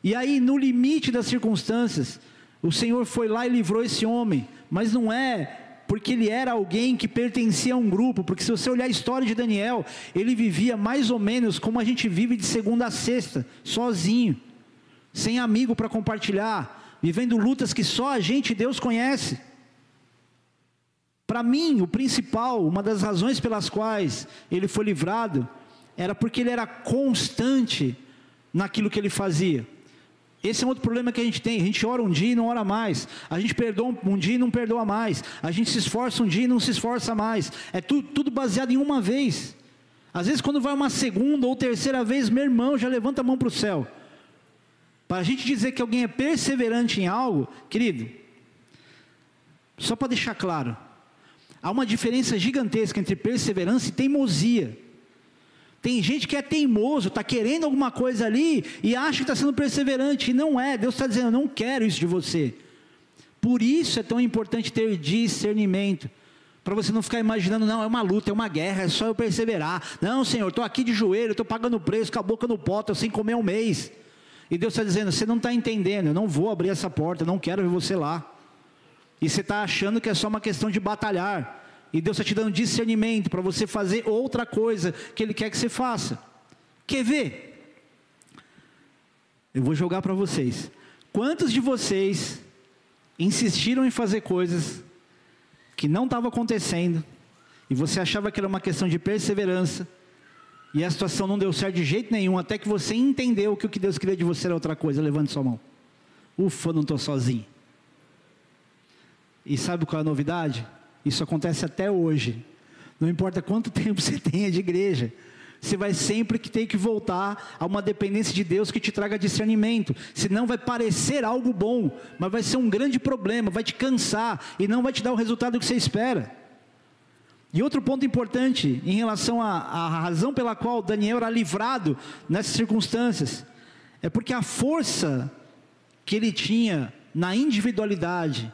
E aí, no limite das circunstâncias, o Senhor foi lá e livrou esse homem, mas não é porque ele era alguém que pertencia a um grupo, porque se você olhar a história de Daniel, ele vivia mais ou menos como a gente vive de segunda a sexta, sozinho, sem amigo para compartilhar, vivendo lutas que só a gente e Deus conhece. Para mim, o principal, uma das razões pelas quais ele foi livrado, era porque ele era constante naquilo que ele fazia. Esse é um outro problema que a gente tem. A gente ora um dia e não ora mais. A gente perdoa um dia e não perdoa mais. A gente se esforça um dia e não se esforça mais. É tudo, tudo baseado em uma vez. Às vezes, quando vai uma segunda ou terceira vez, meu irmão já levanta a mão para o céu. Para a gente dizer que alguém é perseverante em algo, querido, só para deixar claro, Há uma diferença gigantesca entre perseverança e teimosia. Tem gente que é teimoso, está querendo alguma coisa ali e acha que está sendo perseverante, e não é. Deus está dizendo: Eu não quero isso de você. Por isso é tão importante ter discernimento. Para você não ficar imaginando, não, é uma luta, é uma guerra, é só eu perseverar. Não, Senhor, estou aqui de joelho, estou pagando preço, com a boca no pote, sem comer um mês. E Deus está dizendo: você não está entendendo, eu não vou abrir essa porta, eu não quero ver você lá. E você está achando que é só uma questão de batalhar. E Deus está te dando discernimento para você fazer outra coisa que Ele quer que você faça. Quer ver? Eu vou jogar para vocês. Quantos de vocês insistiram em fazer coisas que não estavam acontecendo e você achava que era uma questão de perseverança e a situação não deu certo de jeito nenhum até que você entendeu que o que Deus queria de você era outra coisa? Levante sua mão. Ufa, não estou sozinho. E sabe qual é a novidade? Isso acontece até hoje. Não importa quanto *laughs* tempo você tenha de igreja, você vai sempre que ter que voltar a uma dependência de Deus que te traga discernimento. Senão vai parecer algo bom, mas vai ser um grande problema, vai te cansar e não vai te dar o resultado que você espera. E outro ponto importante em relação à, à razão pela qual Daniel era livrado nessas circunstâncias, é porque a força que ele tinha na individualidade,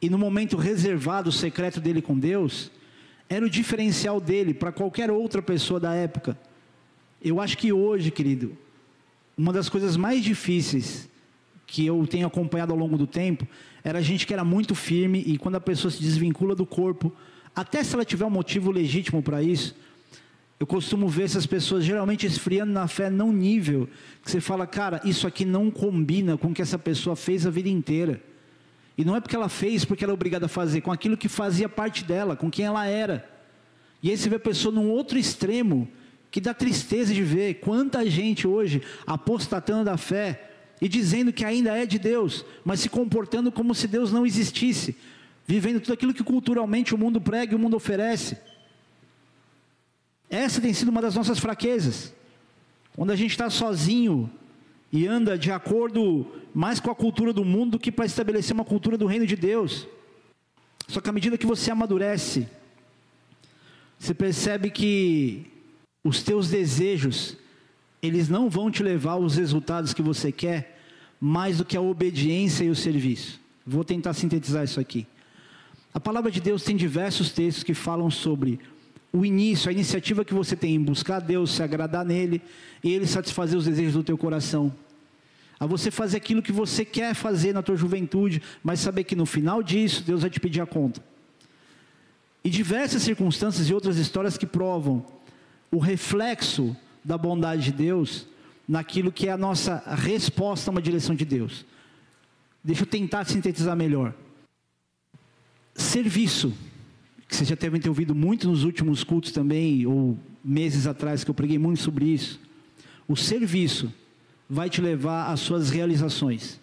e no momento reservado, secreto dele com Deus, era o diferencial dele para qualquer outra pessoa da época. Eu acho que hoje, querido, uma das coisas mais difíceis que eu tenho acompanhado ao longo do tempo era a gente que era muito firme e quando a pessoa se desvincula do corpo, até se ela tiver um motivo legítimo para isso, eu costumo ver essas pessoas geralmente esfriando na fé num nível que você fala, cara, isso aqui não combina com o que essa pessoa fez a vida inteira. E não é porque ela fez, porque ela é obrigada a fazer, com aquilo que fazia parte dela, com quem ela era. E aí você vê a pessoa num outro extremo, que dá tristeza de ver quanta gente hoje apostatando da fé e dizendo que ainda é de Deus, mas se comportando como se Deus não existisse, vivendo tudo aquilo que culturalmente o mundo prega e o mundo oferece. Essa tem sido uma das nossas fraquezas. Quando a gente está sozinho, e anda de acordo mais com a cultura do mundo do que para estabelecer uma cultura do reino de Deus. Só que à medida que você amadurece, você percebe que os teus desejos, eles não vão te levar aos resultados que você quer, mais do que a obediência e o serviço. Vou tentar sintetizar isso aqui. A palavra de Deus tem diversos textos que falam sobre o início, a iniciativa que você tem em buscar Deus, se agradar nele e ele satisfazer os desejos do teu coração. A você fazer aquilo que você quer fazer na tua juventude, mas saber que no final disso Deus vai te pedir a conta. E diversas circunstâncias e outras histórias que provam o reflexo da bondade de Deus naquilo que é a nossa resposta a uma direção de Deus. Deixa eu tentar sintetizar melhor. Serviço que vocês já devem ter ouvido muito nos últimos cultos também, ou meses atrás, que eu preguei muito sobre isso. O serviço vai te levar às suas realizações.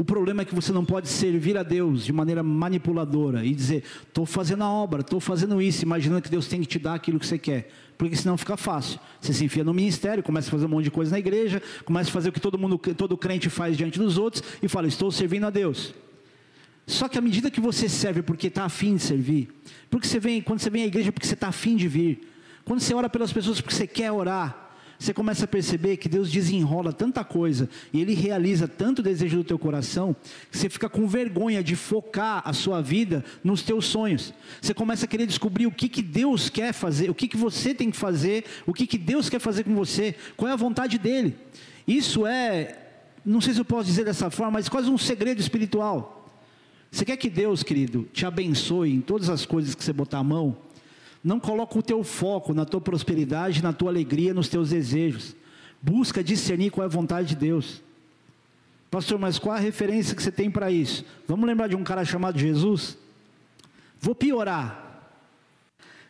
O problema é que você não pode servir a Deus de maneira manipuladora e dizer, estou fazendo a obra, estou fazendo isso, imaginando que Deus tem que te dar aquilo que você quer. Porque senão fica fácil. Você se enfia no ministério, começa a fazer um monte de coisa na igreja, começa a fazer o que todo mundo, todo crente faz diante dos outros e fala, estou servindo a Deus. Só que à medida que você serve porque está afim de servir, porque você vem, quando você vem à igreja porque você está afim de vir, quando você ora pelas pessoas porque você quer orar, você começa a perceber que Deus desenrola tanta coisa e Ele realiza tanto desejo do teu coração, que você fica com vergonha de focar a sua vida nos teus sonhos. Você começa a querer descobrir o que, que Deus quer fazer, o que, que você tem que fazer, o que, que Deus quer fazer com você, qual é a vontade dEle. Isso é, não sei se eu posso dizer dessa forma, mas quase um segredo espiritual. Você quer que Deus, querido, te abençoe em todas as coisas que você botar a mão? Não coloca o teu foco na tua prosperidade, na tua alegria, nos teus desejos. Busca discernir qual é a vontade de Deus. Pastor, mas qual a referência que você tem para isso? Vamos lembrar de um cara chamado Jesus? Vou piorar.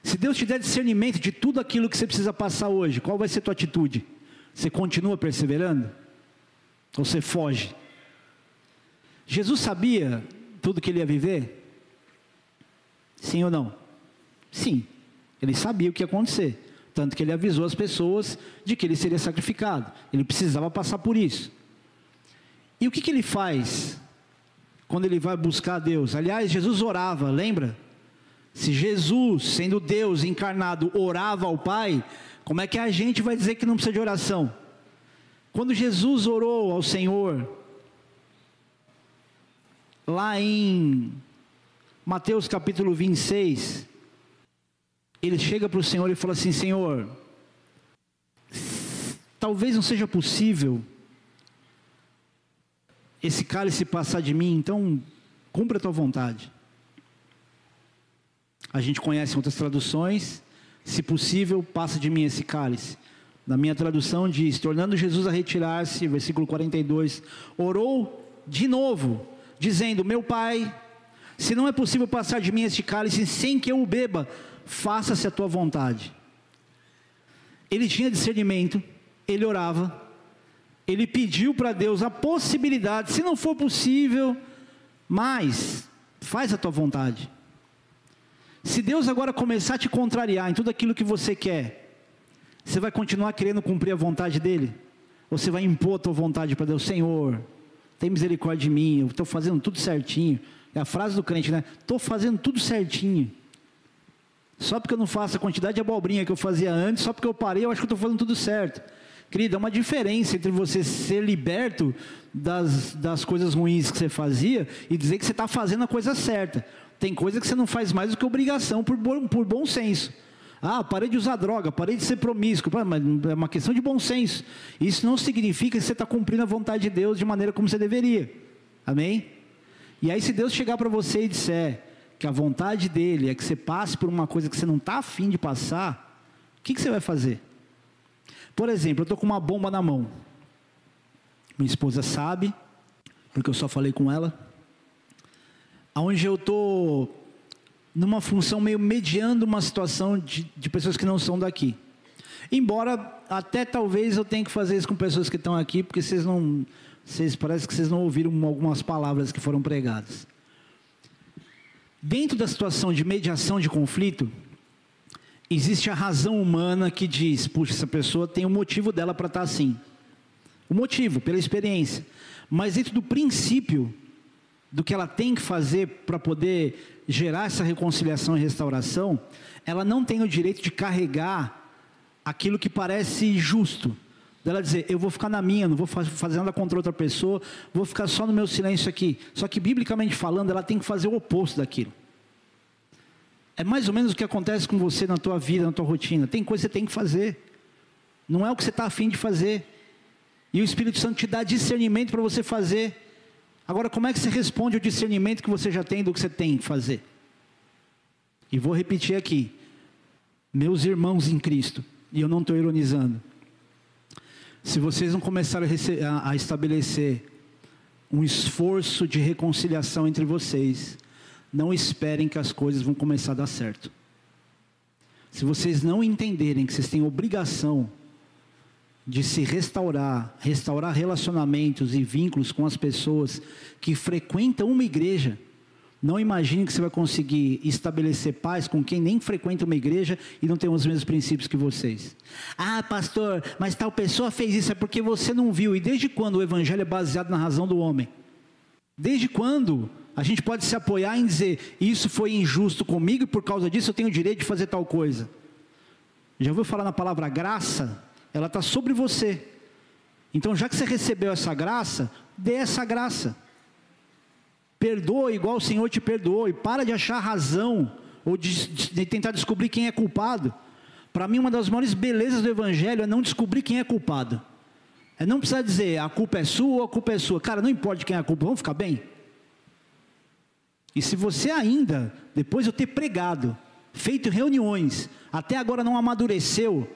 Se Deus te der discernimento de tudo aquilo que você precisa passar hoje, qual vai ser a tua atitude? Você continua perseverando? Ou você foge? Jesus sabia tudo que ele ia viver? Sim ou não? Sim. Ele sabia o que ia acontecer. Tanto que ele avisou as pessoas de que ele seria sacrificado. Ele precisava passar por isso. E o que, que ele faz quando ele vai buscar Deus? Aliás, Jesus orava, lembra? Se Jesus, sendo Deus encarnado, orava ao Pai, como é que a gente vai dizer que não precisa de oração? Quando Jesus orou ao Senhor, lá em Mateus capítulo 26, ele chega para o Senhor e fala assim: Senhor, talvez não seja possível esse cálice passar de mim, então cumpra a tua vontade. A gente conhece outras traduções, se possível, passa de mim esse cálice. Na minha tradução diz: tornando Jesus a retirar-se, versículo 42, orou de novo, dizendo: Meu pai, se não é possível passar de mim este cálice sem que eu o beba, faça-se a tua vontade. Ele tinha discernimento, ele orava, ele pediu para Deus a possibilidade, se não for possível, mas faz a tua vontade. Se Deus agora começar a te contrariar em tudo aquilo que você quer, você vai continuar querendo cumprir a vontade dele? Ou você vai impor a tua vontade para Deus, Senhor, tem misericórdia de mim, eu estou fazendo tudo certinho. É a frase do crente, né? Estou fazendo tudo certinho. Só porque eu não faço a quantidade de abobrinha que eu fazia antes, só porque eu parei, eu acho que estou fazendo tudo certo. Querida, é uma diferença entre você ser liberto das, das coisas ruins que você fazia e dizer que você está fazendo a coisa certa. Tem coisa que você não faz mais do que obrigação por, por bom senso. Ah, parei de usar droga, parei de ser promíscuo, mas é uma questão de bom senso. Isso não significa que você está cumprindo a vontade de Deus de maneira como você deveria. Amém? E aí, se Deus chegar para você e disser, que a vontade dele é que você passe por uma coisa que você não está afim de passar, o que, que você vai fazer? Por exemplo, eu estou com uma bomba na mão. Minha esposa sabe, porque eu só falei com ela. Onde eu estou numa função meio mediando uma situação de, de pessoas que não são daqui. Embora até talvez eu tenha que fazer isso com pessoas que estão aqui, porque vocês não. Vocês parece que vocês não ouviram algumas palavras que foram pregadas. Dentro da situação de mediação de conflito, existe a razão humana que diz: puxa, essa pessoa tem um motivo dela para estar tá assim. O motivo, pela experiência. Mas dentro do princípio do que ela tem que fazer para poder gerar essa reconciliação e restauração, ela não tem o direito de carregar aquilo que parece justo dela dizer, eu vou ficar na minha, não vou fazer nada contra outra pessoa, vou ficar só no meu silêncio aqui. Só que, biblicamente falando, ela tem que fazer o oposto daquilo. É mais ou menos o que acontece com você na tua vida, na tua rotina. Tem coisa que você tem que fazer. Não é o que você está afim de fazer. E o Espírito Santo te dá discernimento para você fazer. Agora, como é que você responde ao discernimento que você já tem do que você tem que fazer? E vou repetir aqui. Meus irmãos em Cristo, e eu não estou ironizando. Se vocês não começarem a, a estabelecer um esforço de reconciliação entre vocês, não esperem que as coisas vão começar a dar certo. Se vocês não entenderem que vocês têm obrigação de se restaurar, restaurar relacionamentos e vínculos com as pessoas que frequentam uma igreja, não imagine que você vai conseguir estabelecer paz com quem nem frequenta uma igreja e não tem os mesmos princípios que vocês. Ah, pastor, mas tal pessoa fez isso, é porque você não viu. E desde quando o evangelho é baseado na razão do homem? Desde quando a gente pode se apoiar em dizer, isso foi injusto comigo e por causa disso eu tenho o direito de fazer tal coisa? Já ouviu falar na palavra graça? ela está sobre você. Então, já que você recebeu essa graça, dê essa graça. Perdoa igual o Senhor te perdoou e para de achar razão ou de, de tentar descobrir quem é culpado. Para mim, uma das maiores belezas do Evangelho é não descobrir quem é culpado. É não precisar dizer a culpa é sua ou a culpa é sua. Cara, não importa quem é a culpa, vamos ficar bem? E se você ainda, depois de eu ter pregado, feito reuniões, até agora não amadureceu,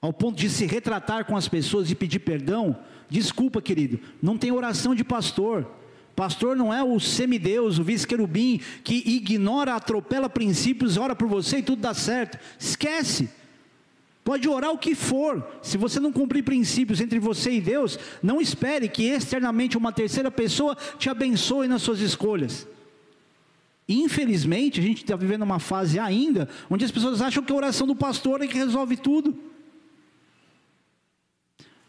ao ponto de se retratar com as pessoas e pedir perdão, desculpa, querido, não tem oração de pastor. Pastor não é o semideus, o vice-querubim, que ignora, atropela princípios, ora por você e tudo dá certo. Esquece. Pode orar o que for. Se você não cumprir princípios entre você e Deus, não espere que externamente uma terceira pessoa te abençoe nas suas escolhas. Infelizmente, a gente está vivendo uma fase ainda onde as pessoas acham que a oração do pastor é que resolve tudo.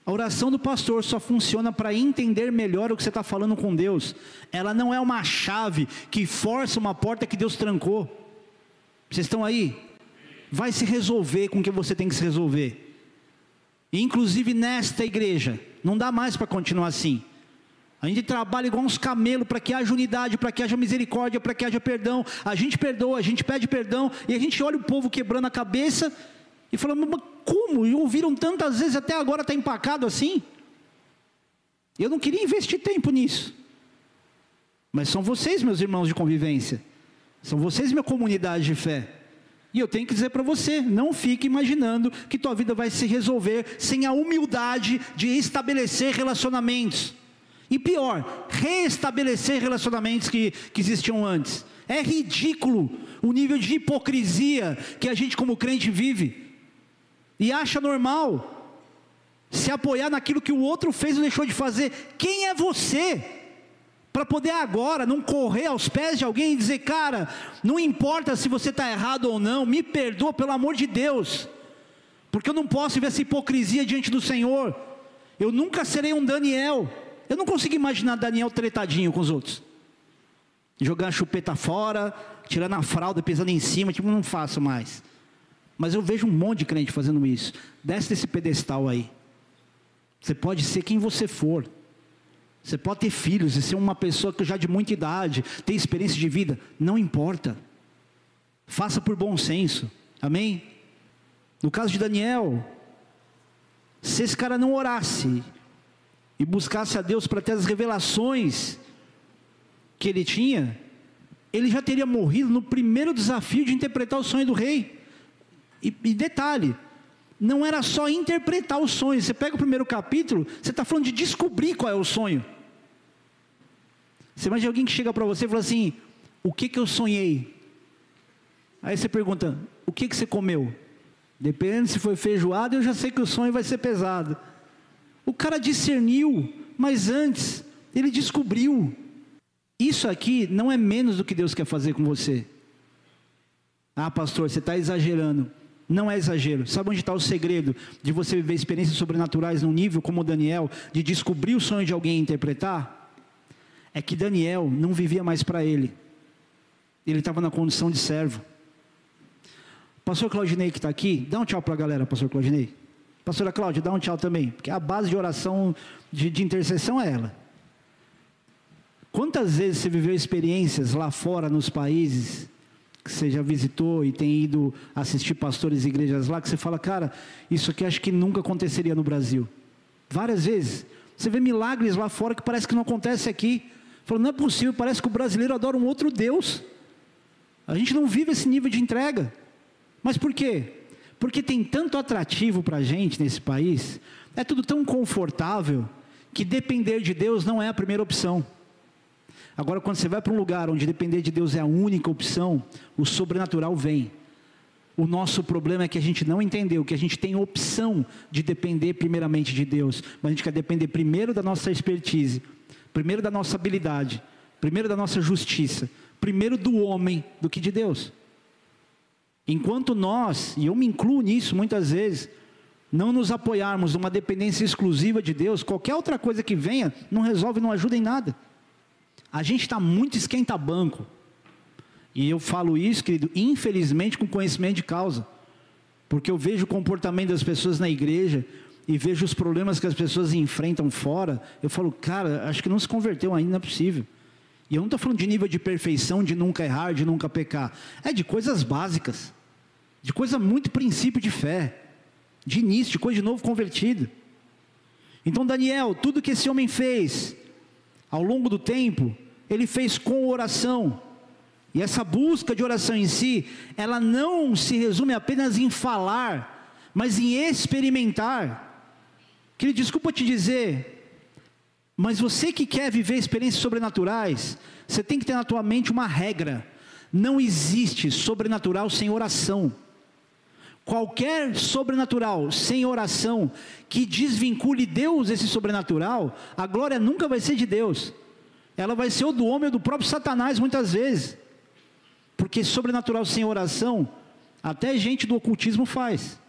A oração do pastor só funciona para entender melhor o que você está falando com Deus. Ela não é uma chave que força uma porta que Deus trancou. Vocês estão aí? Vai se resolver com o que você tem que se resolver. Inclusive nesta igreja, não dá mais para continuar assim. A gente trabalha igual uns camelos para que haja unidade, para que haja misericórdia, para que haja perdão. A gente perdoa, a gente pede perdão e a gente olha o povo quebrando a cabeça e fala, mas como? E ouviram tantas vezes até agora está empacado assim? Eu não queria investir tempo nisso. Mas são vocês, meus irmãos de convivência. São vocês, minha comunidade de fé. E eu tenho que dizer para você: não fique imaginando que tua vida vai se resolver sem a humildade de estabelecer relacionamentos. E pior, reestabelecer relacionamentos que, que existiam antes. É ridículo o nível de hipocrisia que a gente, como crente, vive e acha normal se apoiar naquilo que o outro fez ou deixou de fazer. Quem é você para poder agora não correr aos pés de alguém e dizer, cara, não importa se você está errado ou não, me perdoa pelo amor de Deus, porque eu não posso ver essa hipocrisia diante do Senhor. Eu nunca serei um Daniel. Eu não consigo imaginar Daniel tretadinho com os outros. Jogando a chupeta fora, tirando a fralda, pisando em cima, tipo, não faço mais. Mas eu vejo um monte de crente fazendo isso. Desce desse pedestal aí. Você pode ser quem você for. Você pode ter filhos e ser uma pessoa que já de muita idade, tem experiência de vida. Não importa. Faça por bom senso. Amém? No caso de Daniel, se esse cara não orasse e buscasse a Deus para ter as revelações que ele tinha, ele já teria morrido no primeiro desafio de interpretar o sonho do rei. E, e detalhe, não era só interpretar o sonho. Você pega o primeiro capítulo, você está falando de descobrir qual é o sonho. Você imagina alguém que chega para você e fala assim: O que que eu sonhei? Aí você pergunta: O que que você comeu? Dependendo se foi feijoada, eu já sei que o sonho vai ser pesado. O cara discerniu, mas antes, ele descobriu. Isso aqui não é menos do que Deus quer fazer com você. Ah, pastor, você está exagerando. Não é exagero. Sabe onde está o segredo de você viver experiências sobrenaturais num nível como Daniel, de descobrir o sonho de alguém e interpretar? É que Daniel não vivia mais para ele. Ele estava na condição de servo. Pastor Claudinei que está aqui, dá um tchau para a galera, pastor Claudinei. Pastora Cláudia, dá um tchau também, porque a base de oração, de, de intercessão é ela. Quantas vezes você viveu experiências lá fora, nos países, que você já visitou e tem ido assistir pastores e igrejas lá, que você fala, cara, isso aqui acho que nunca aconteceria no Brasil. Várias vezes. Você vê milagres lá fora que parece que não acontece aqui. Falou, não é possível, parece que o brasileiro adora um outro Deus. A gente não vive esse nível de entrega. Mas por quê? Porque tem tanto atrativo para a gente nesse país, é tudo tão confortável, que depender de Deus não é a primeira opção. Agora, quando você vai para um lugar onde depender de Deus é a única opção, o sobrenatural vem. O nosso problema é que a gente não entendeu que a gente tem opção de depender primeiramente de Deus, mas a gente quer depender primeiro da nossa expertise, primeiro da nossa habilidade, primeiro da nossa justiça, primeiro do homem do que de Deus. Enquanto nós, e eu me incluo nisso muitas vezes, não nos apoiarmos numa dependência exclusiva de Deus, qualquer outra coisa que venha não resolve, não ajuda em nada. A gente está muito esquenta-banco. E eu falo isso, querido, infelizmente com conhecimento de causa. Porque eu vejo o comportamento das pessoas na igreja e vejo os problemas que as pessoas enfrentam fora. Eu falo, cara, acho que não se converteu ainda, não é possível. E eu não estou falando de nível de perfeição, de nunca errar, de nunca pecar. É de coisas básicas, de coisa muito princípio de fé, de início, de coisa de novo convertido. Então, Daniel, tudo que esse homem fez ao longo do tempo, ele fez com oração. E essa busca de oração em si, ela não se resume apenas em falar, mas em experimentar. Querido, desculpa te dizer, mas você que quer viver experiências sobrenaturais, você tem que ter na tua mente uma regra: não existe sobrenatural sem oração. Qualquer sobrenatural sem oração que desvincule Deus esse sobrenatural, a glória nunca vai ser de Deus. Ela vai ser ou do homem ou do próprio Satanás muitas vezes. Porque sobrenatural sem oração, até gente do ocultismo faz.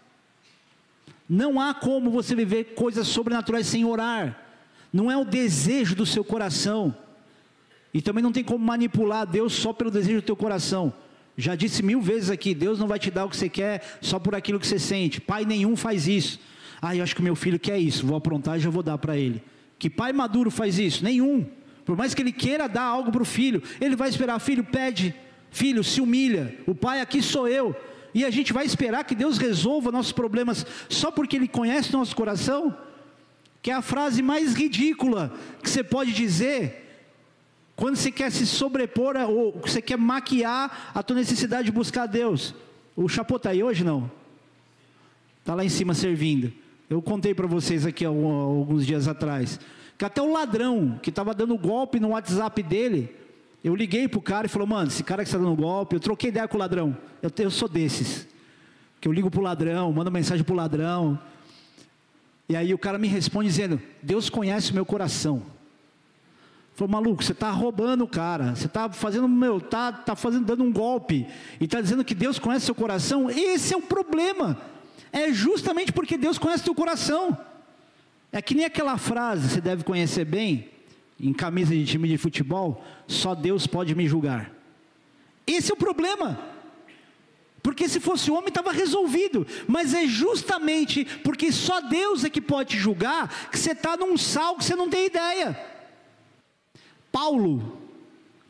Não há como você viver coisas sobrenaturais sem orar não é o desejo do seu coração. E também não tem como manipular Deus só pelo desejo do teu coração. Já disse mil vezes aqui: Deus não vai te dar o que você quer só por aquilo que você sente. Pai nenhum faz isso. Ah, eu acho que meu filho quer isso, vou aprontar e já vou dar para ele. Que pai maduro faz isso? Nenhum. Por mais que ele queira dar algo para o filho, ele vai esperar: filho, pede, filho, se humilha. O pai aqui sou eu. E a gente vai esperar que Deus resolva nossos problemas só porque Ele conhece nosso coração? que é a frase mais ridícula que você pode dizer quando você quer se sobrepor ou você quer maquiar a tua necessidade de buscar Deus. O Chapô está aí hoje não? Está lá em cima servindo. Eu contei para vocês aqui alguns dias atrás que até o ladrão que estava dando golpe no WhatsApp dele, eu liguei para o cara e falou, mano, esse cara que está dando golpe, eu troquei ideia com o ladrão. Eu, eu sou desses. Que eu ligo para o ladrão, mando mensagem para o ladrão. E aí o cara me responde dizendo: Deus conhece o meu coração. Falou, maluco, você está roubando o cara, você está fazendo, meu, tá, tá fazendo, dando um golpe, e está dizendo que Deus conhece seu coração, esse é o problema. É justamente porque Deus conhece teu coração. É que nem aquela frase, você deve conhecer bem, em camisa de time de futebol, só Deus pode me julgar. Esse é o problema. Porque se fosse homem estava resolvido, mas é justamente porque só Deus é que pode julgar que você está num sal que você não tem ideia. Paulo,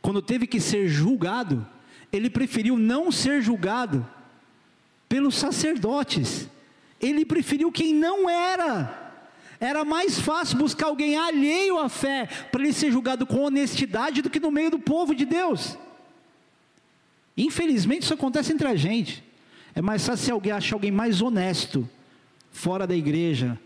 quando teve que ser julgado, ele preferiu não ser julgado pelos sacerdotes, ele preferiu quem não era. Era mais fácil buscar alguém alheio à fé para ele ser julgado com honestidade do que no meio do povo de Deus. Infelizmente isso acontece entre a gente. É mais fácil se alguém achar alguém mais honesto fora da igreja,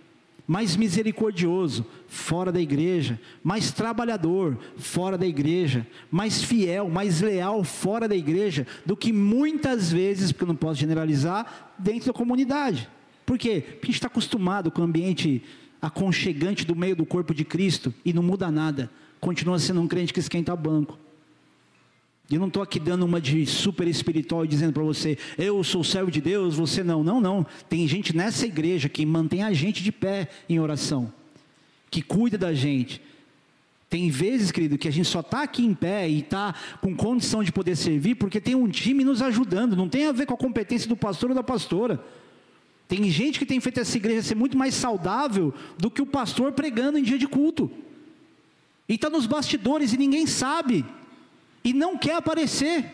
mais misericordioso fora da igreja, mais trabalhador fora da igreja, mais fiel, mais leal fora da igreja, do que muitas vezes, porque eu não posso generalizar, dentro da comunidade. Por quê? Porque a gente está acostumado com o ambiente aconchegante do meio do corpo de Cristo e não muda nada. Continua sendo um crente que esquenta banco. E não estou aqui dando uma de super espiritual e dizendo para você, eu sou servo de Deus, você não. Não, não. Tem gente nessa igreja que mantém a gente de pé em oração, que cuida da gente. Tem vezes, querido, que a gente só está aqui em pé e está com condição de poder servir porque tem um time nos ajudando. Não tem a ver com a competência do pastor ou da pastora. Tem gente que tem feito essa igreja ser muito mais saudável do que o pastor pregando em dia de culto. E está nos bastidores e ninguém sabe e não quer aparecer,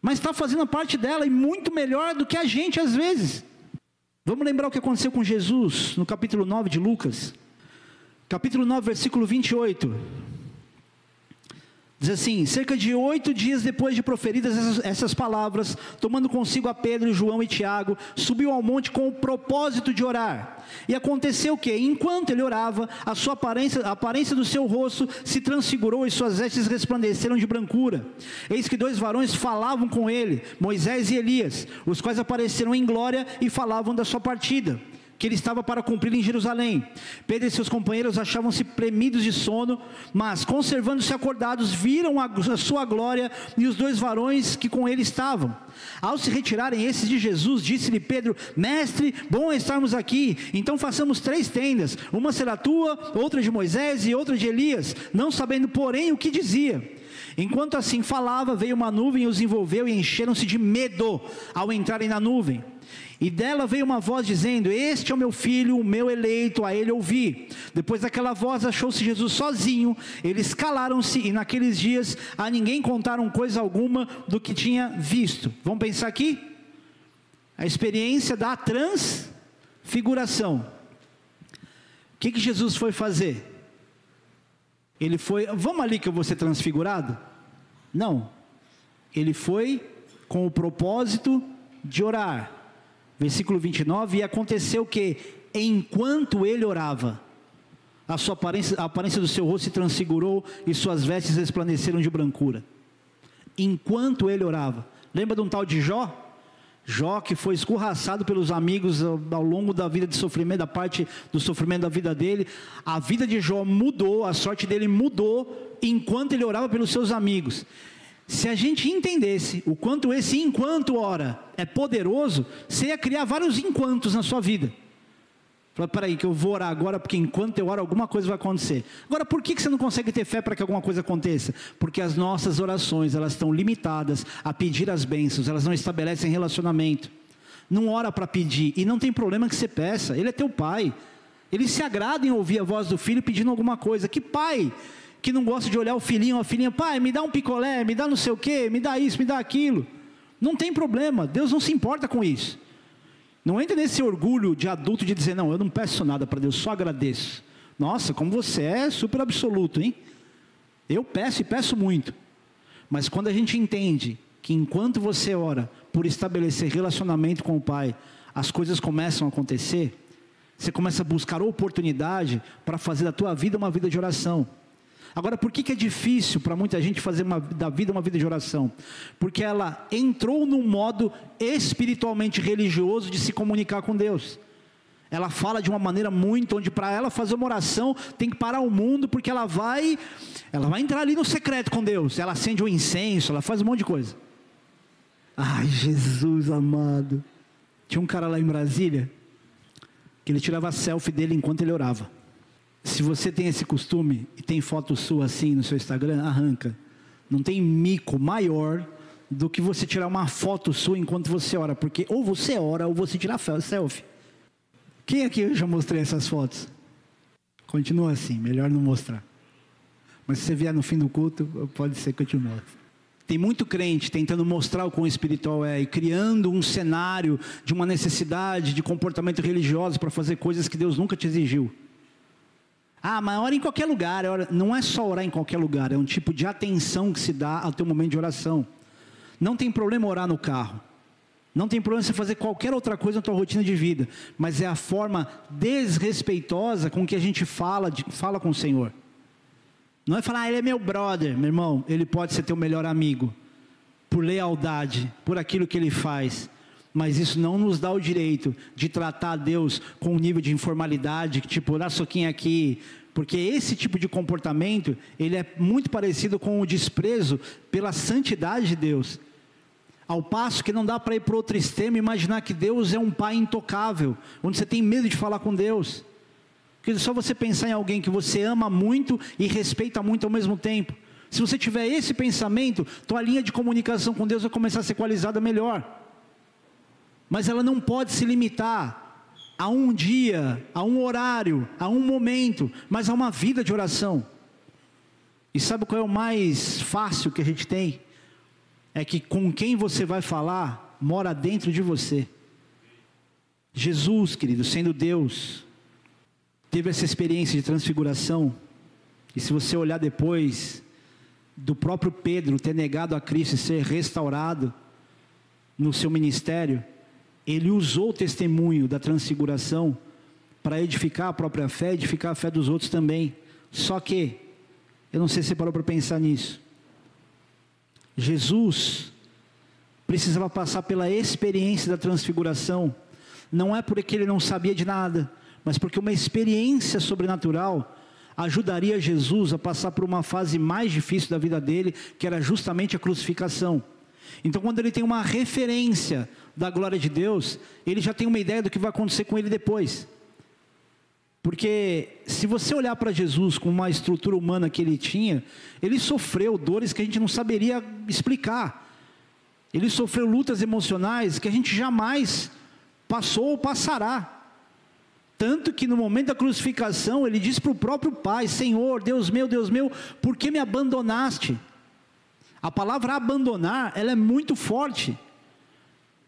mas está fazendo a parte dela e muito melhor do que a gente às vezes. Vamos lembrar o que aconteceu com Jesus no capítulo 9 de Lucas, capítulo 9, versículo 28. Diz assim: cerca de oito dias depois de proferidas essas, essas, palavras, tomando consigo a Pedro, João e Tiago, subiu ao monte com o propósito de orar. E aconteceu que, enquanto ele orava, a sua aparência, a aparência do seu rosto se transfigurou e suas vestes resplandeceram de brancura. Eis que dois varões falavam com ele, Moisés e Elias, os quais apareceram em glória e falavam da sua partida que ele estava para cumprir em Jerusalém. Pedro e seus companheiros achavam-se premidos de sono, mas, conservando-se acordados, viram a, sua glória e os dois varões que com ele estavam. Ao se retirarem esses de Jesus, disse-lhe Pedro: Mestre, bom estarmos aqui. Então façamos três tendas: uma será tua, outra de Moisés e outra de Elias, não sabendo, porém, o que dizia. Enquanto assim falava, veio uma nuvem e os envolveu e encheram-se de medo ao entrarem na nuvem. E dela veio uma voz dizendo: Este é o meu filho, o meu eleito, a ele ouvi. Depois daquela voz, achou-se Jesus sozinho. Eles calaram-se e naqueles dias a ninguém contaram coisa alguma do que tinha visto. Vamos pensar aqui? A experiência da transfiguração. O que, que Jesus foi fazer? Ele foi, vamos ali que eu vou ser transfigurado? Não. Ele foi com o propósito de orar. Versículo 29, e aconteceu que, enquanto ele orava, a sua aparência, a aparência do seu rosto se transfigurou e suas vestes resplandeceram de brancura. Enquanto ele orava. Lembra de um tal de Jó? Jó que foi escorraçado pelos amigos ao, longo da vida de sofrimento, da parte do sofrimento da vida dele. A vida de Jó mudou, a sorte dele mudou enquanto ele orava pelos seus amigos. Se a gente entendesse o quanto esse enquanto ora é poderoso, você ia criar vários enquantos na sua vida. Fala, peraí, que eu vou orar agora, porque enquanto eu oro, alguma coisa vai acontecer. Agora, por que você não consegue ter fé para que alguma coisa aconteça? Porque as nossas orações, elas estão limitadas a pedir as bênçãos, elas não estabelecem relacionamento. Não ora para pedir, e não tem problema que você peça, ele é teu pai. Ele se agrada em ouvir a voz do filho pedindo alguma coisa. Que pai que não gosta de olhar o filhinho ou a filhinha, pai, me dá um picolé, me dá não sei o quê, me dá isso, me dá aquilo. Não tem problema, Deus não se importa com isso. Não entre nesse orgulho de adulto de dizer, não, eu não peço nada para Deus, só agradeço. Nossa, como você é super absoluto, hein? Eu peço e peço muito. Mas quando a gente entende que enquanto você ora por estabelecer relacionamento com o Pai, as coisas começam a acontecer, você começa a buscar oportunidade para fazer da tua vida uma vida de oração. Agora, por que, que é difícil para muita gente fazer uma, da vida uma vida de oração? Porque ela entrou num modo espiritualmente religioso de se comunicar com Deus. Ela fala de uma maneira muito onde para ela fazer uma oração tem que parar o mundo porque ela vai, ela vai entrar ali no secreto com Deus. Ela acende um incenso, ela faz um monte de coisa. Ai, Jesus amado. Tinha um cara lá em Brasília que ele tirava selfie dele enquanto ele orava. Se você tem esse costume e tem foto sua assim no seu Instagram, arranca. Não tem mico maior do que você tirar uma foto sua enquanto você ora, porque ou você ora ou você tira selfie. Quem aqui eu já mostrei essas fotos? Continua assim, melhor não mostrar. Mas se você vier no fim do culto, pode ser que eu te mostre. Tem muito crente tentando mostrar o quão espiritual é e criando um cenário de uma necessidade de comportamento religioso para fazer coisas que Deus nunca te exigiu. Ah, mas ora em qualquer lugar. Não é só orar em qualquer lugar, é um tipo de atenção que se dá ao teu momento de oração. Não tem problema orar no carro. Não tem problema você fazer qualquer outra coisa na tua rotina de vida, mas é a forma desrespeitosa com que a gente fala, de, fala com o Senhor. Não é falar, ah, ele é meu brother, meu irmão, ele pode ser teu melhor amigo, por lealdade, por aquilo que ele faz, mas isso não nos dá o direito de tratar Deus com um nível de informalidade, tipo, dá soquinho aqui, porque esse tipo de comportamento, ele é muito parecido com o desprezo pela santidade de Deus. Ao passo que não dá para ir para outro extremo e imaginar que Deus é um pai intocável, onde você tem medo de falar com Deus. Porque só você pensar em alguém que você ama muito e respeita muito ao mesmo tempo. Se você tiver esse pensamento, tua linha de comunicação com Deus vai começar a ser equalizada melhor mas ela não pode se limitar a um dia, a um horário, a um momento, mas a uma vida de oração. E sabe qual é o mais fácil que a gente tem? É que com quem você vai falar mora dentro de você. Jesus, querido, sendo Deus, teve essa experiência de transfiguração. E se você olhar depois do próprio Pedro ter negado a Cristo e ser restaurado no seu ministério, ele usou o testemunho da transfiguração para edificar a própria fé, edificar a fé dos outros também. Só que, eu não sei se você parou para pensar nisso. Jesus precisava passar pela experiência da transfiguração, não é porque ele não sabia de nada, mas porque uma experiência sobrenatural ajudaria Jesus a passar por uma fase mais difícil da vida dele, que era justamente a crucificação. Então, quando ele tem uma referência da glória de Deus, ele já tem uma ideia do que vai acontecer com ele depois. Porque se você olhar para Jesus com uma estrutura humana que ele tinha, ele sofreu dores que a gente não saberia explicar. Ele sofreu lutas emocionais que a gente jamais passou ou passará. Tanto que no momento da crucificação ele disse para o próprio Pai: Senhor, Deus meu, Deus meu, por que me abandonaste? A palavra abandonar, ela é muito forte.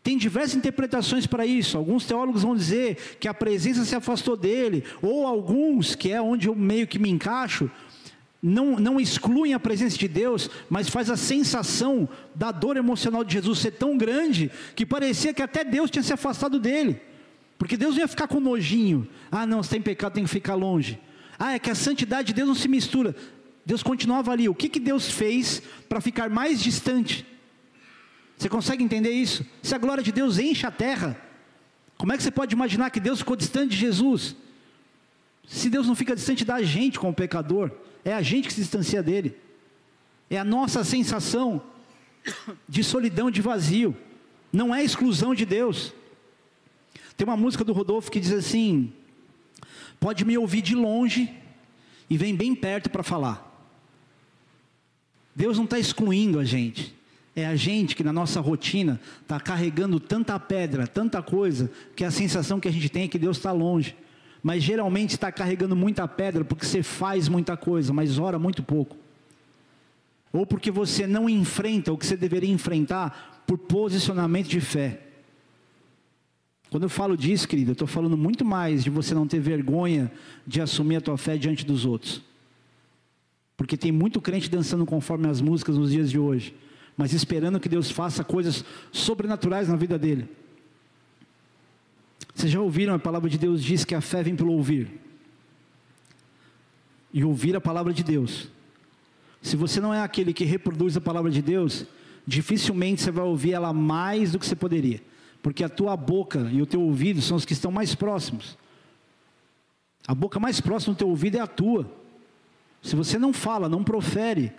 Tem diversas interpretações para isso. Alguns teólogos vão dizer que a presença se afastou dele, ou alguns, que é onde eu meio que me encaixo, não, não excluem a presença de Deus, mas faz a sensação da dor emocional de Jesus ser tão grande que parecia que até Deus tinha se afastado dele. Porque Deus ia ficar com nojinho. Ah, não, se tem pecado, tem que ficar longe. Ah, é que a santidade de Deus não se mistura. Deus continuava ali. O que, que Deus fez para ficar mais distante? Você consegue entender isso? Se a glória de Deus enche a terra, como é que você pode imaginar que Deus ficou distante de Jesus? Se Deus não fica distante da gente como pecador, é a gente que se distancia dele. É a nossa sensação de solidão, de vazio. Não é exclusão de Deus. Tem uma música do Rodolfo que diz assim: Pode me ouvir de longe e vem bem perto para falar. Deus não está excluindo a gente. É a gente que na nossa rotina está carregando tanta pedra, tanta coisa, que a sensação que a gente tem é que Deus está longe. Mas geralmente está carregando muita pedra porque você faz muita coisa, mas ora muito pouco. Ou porque você não enfrenta o que você deveria enfrentar por posicionamento de fé. Quando eu falo disso, querido, eu estou falando muito mais de você não ter vergonha de assumir a tua fé diante dos outros. Porque tem muito crente dançando conforme as músicas nos dias de hoje mas esperando que Deus faça coisas sobrenaturais na vida dele. Vocês já ouviram a palavra de Deus diz que a fé vem pelo ouvir. E ouvir a palavra de Deus. Se você não é aquele que reproduz a palavra de Deus, dificilmente você vai ouvir ela mais do que você poderia, porque a tua boca e o teu ouvido são os que estão mais próximos. A boca mais próxima do teu ouvido é a tua. Se você não fala, não profere,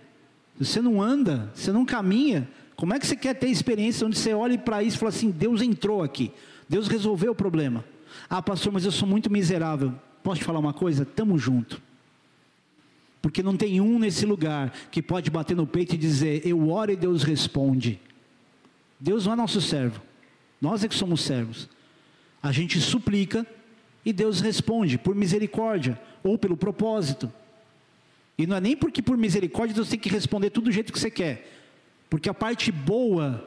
você não anda, você não caminha, como é que você quer ter experiência onde você olha para isso e fala assim: Deus entrou aqui, Deus resolveu o problema? Ah, pastor, mas eu sou muito miserável. Posso te falar uma coisa? Tamo junto. Porque não tem um nesse lugar que pode bater no peito e dizer: Eu oro e Deus responde. Deus não é nosso servo, nós é que somos servos. A gente suplica e Deus responde por misericórdia ou pelo propósito. E não é nem porque por misericórdia Deus tem que responder tudo do jeito que você quer. Porque a parte boa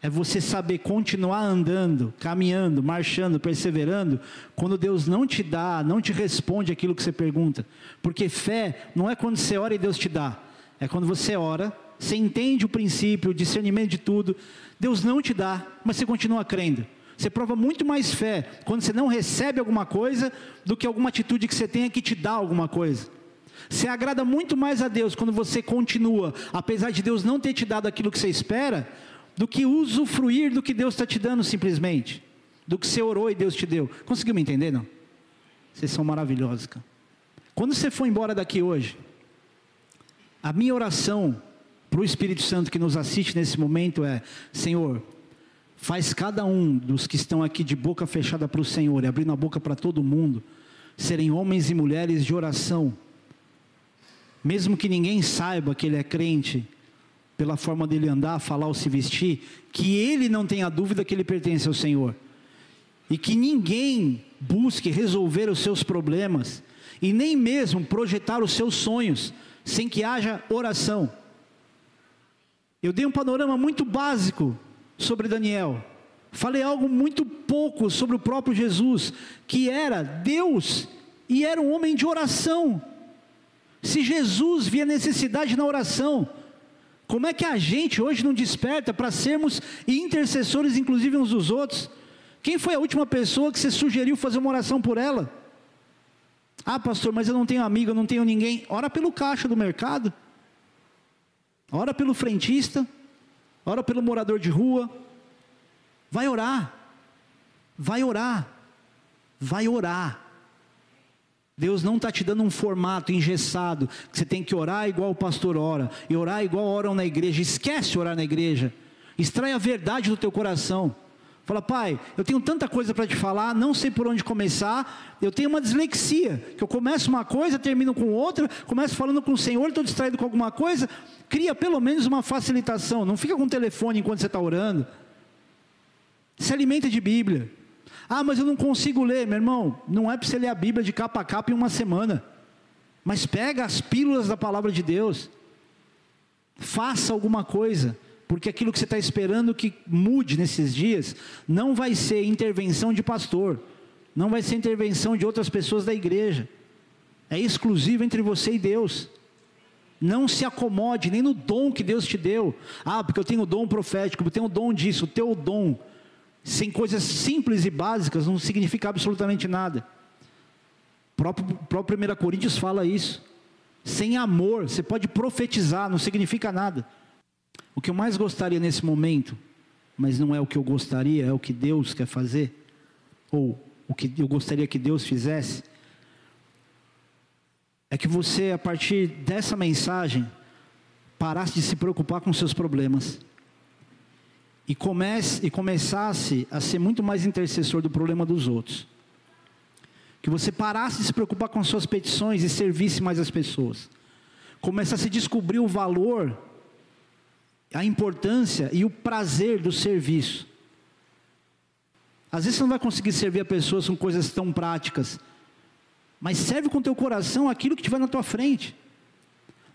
é você saber continuar andando, caminhando, marchando, perseverando, quando Deus não te dá, não te responde aquilo que você pergunta. Porque fé não é quando você ora e Deus te dá. É quando você ora, você entende o princípio, o discernimento de tudo, Deus não te dá, mas você continua crendo. Você prova muito mais fé quando você não recebe alguma coisa do que alguma atitude que você tenha que te dar alguma coisa. Você agrada muito mais a Deus quando você continua, apesar de Deus não ter te dado aquilo que você espera, do que usufruir do que Deus está te dando simplesmente, do que você orou e Deus te deu. Conseguiu me entender, não? Vocês são maravilhosos, cara. Quando você for embora daqui hoje, a minha oração para o Espírito Santo que nos assiste nesse momento é: Senhor, faz cada um dos que estão aqui de boca fechada para o Senhor e abrindo a boca para todo mundo, serem homens e mulheres de oração mesmo que ninguém saiba que ele é crente, pela forma dele andar, falar ou se vestir, que ele não tenha dúvida que ele pertence ao Senhor. E que ninguém busque resolver os seus problemas e nem mesmo projetar os seus sonhos sem que haja oração. Eu dei um panorama muito básico sobre Daniel. Falei algo muito pouco sobre o próprio Jesus, que era Deus e era um homem de oração. Se Jesus via necessidade na oração, como é que a gente hoje não desperta para sermos intercessores, inclusive uns dos outros? Quem foi a última pessoa que você sugeriu fazer uma oração por ela? Ah, pastor, mas eu não tenho amigo, eu não tenho ninguém. Ora pelo caixa do mercado, ora pelo frentista, ora pelo morador de rua. Vai orar, vai orar, vai orar. Deus não está te dando um formato engessado, que você tem que orar igual o pastor ora, e orar igual oram na igreja. Esquece orar na igreja. Extrai a verdade do teu coração. Fala, pai, eu tenho tanta coisa para te falar, não sei por onde começar. Eu tenho uma dislexia, que eu começo uma coisa, termino com outra, começo falando com o Senhor, estou distraído com alguma coisa. Cria pelo menos uma facilitação. Não fica com o telefone enquanto você está orando. Se alimenta de Bíblia. Ah, mas eu não consigo ler, meu irmão. Não é para você ler a Bíblia de capa a capa em uma semana. Mas pega as pílulas da palavra de Deus. Faça alguma coisa porque aquilo que você está esperando que mude nesses dias, não vai ser intervenção de pastor, não vai ser intervenção de outras pessoas da igreja, é exclusivo entre você e Deus. Não se acomode nem no dom que Deus te deu. Ah, porque eu tenho dom profético, eu tenho dom disso, o teu dom. Sem coisas simples e básicas não significa absolutamente nada. O próprio, próprio 1 Coríntios fala isso. Sem amor, você pode profetizar, não significa nada. O que eu mais gostaria nesse momento, mas não é o que eu gostaria, é o que Deus quer fazer, ou o que eu gostaria que Deus fizesse, é que você, a partir dessa mensagem, parasse de se preocupar com seus problemas e, comece, e começasse a ser muito mais intercessor do problema dos outros. Que você parasse de se preocupar com suas petições e servisse mais as pessoas. Começasse a descobrir o valor a importância e o prazer do serviço. Às vezes você não vai conseguir servir a pessoas com coisas tão práticas, mas serve com teu coração aquilo que tiver na tua frente.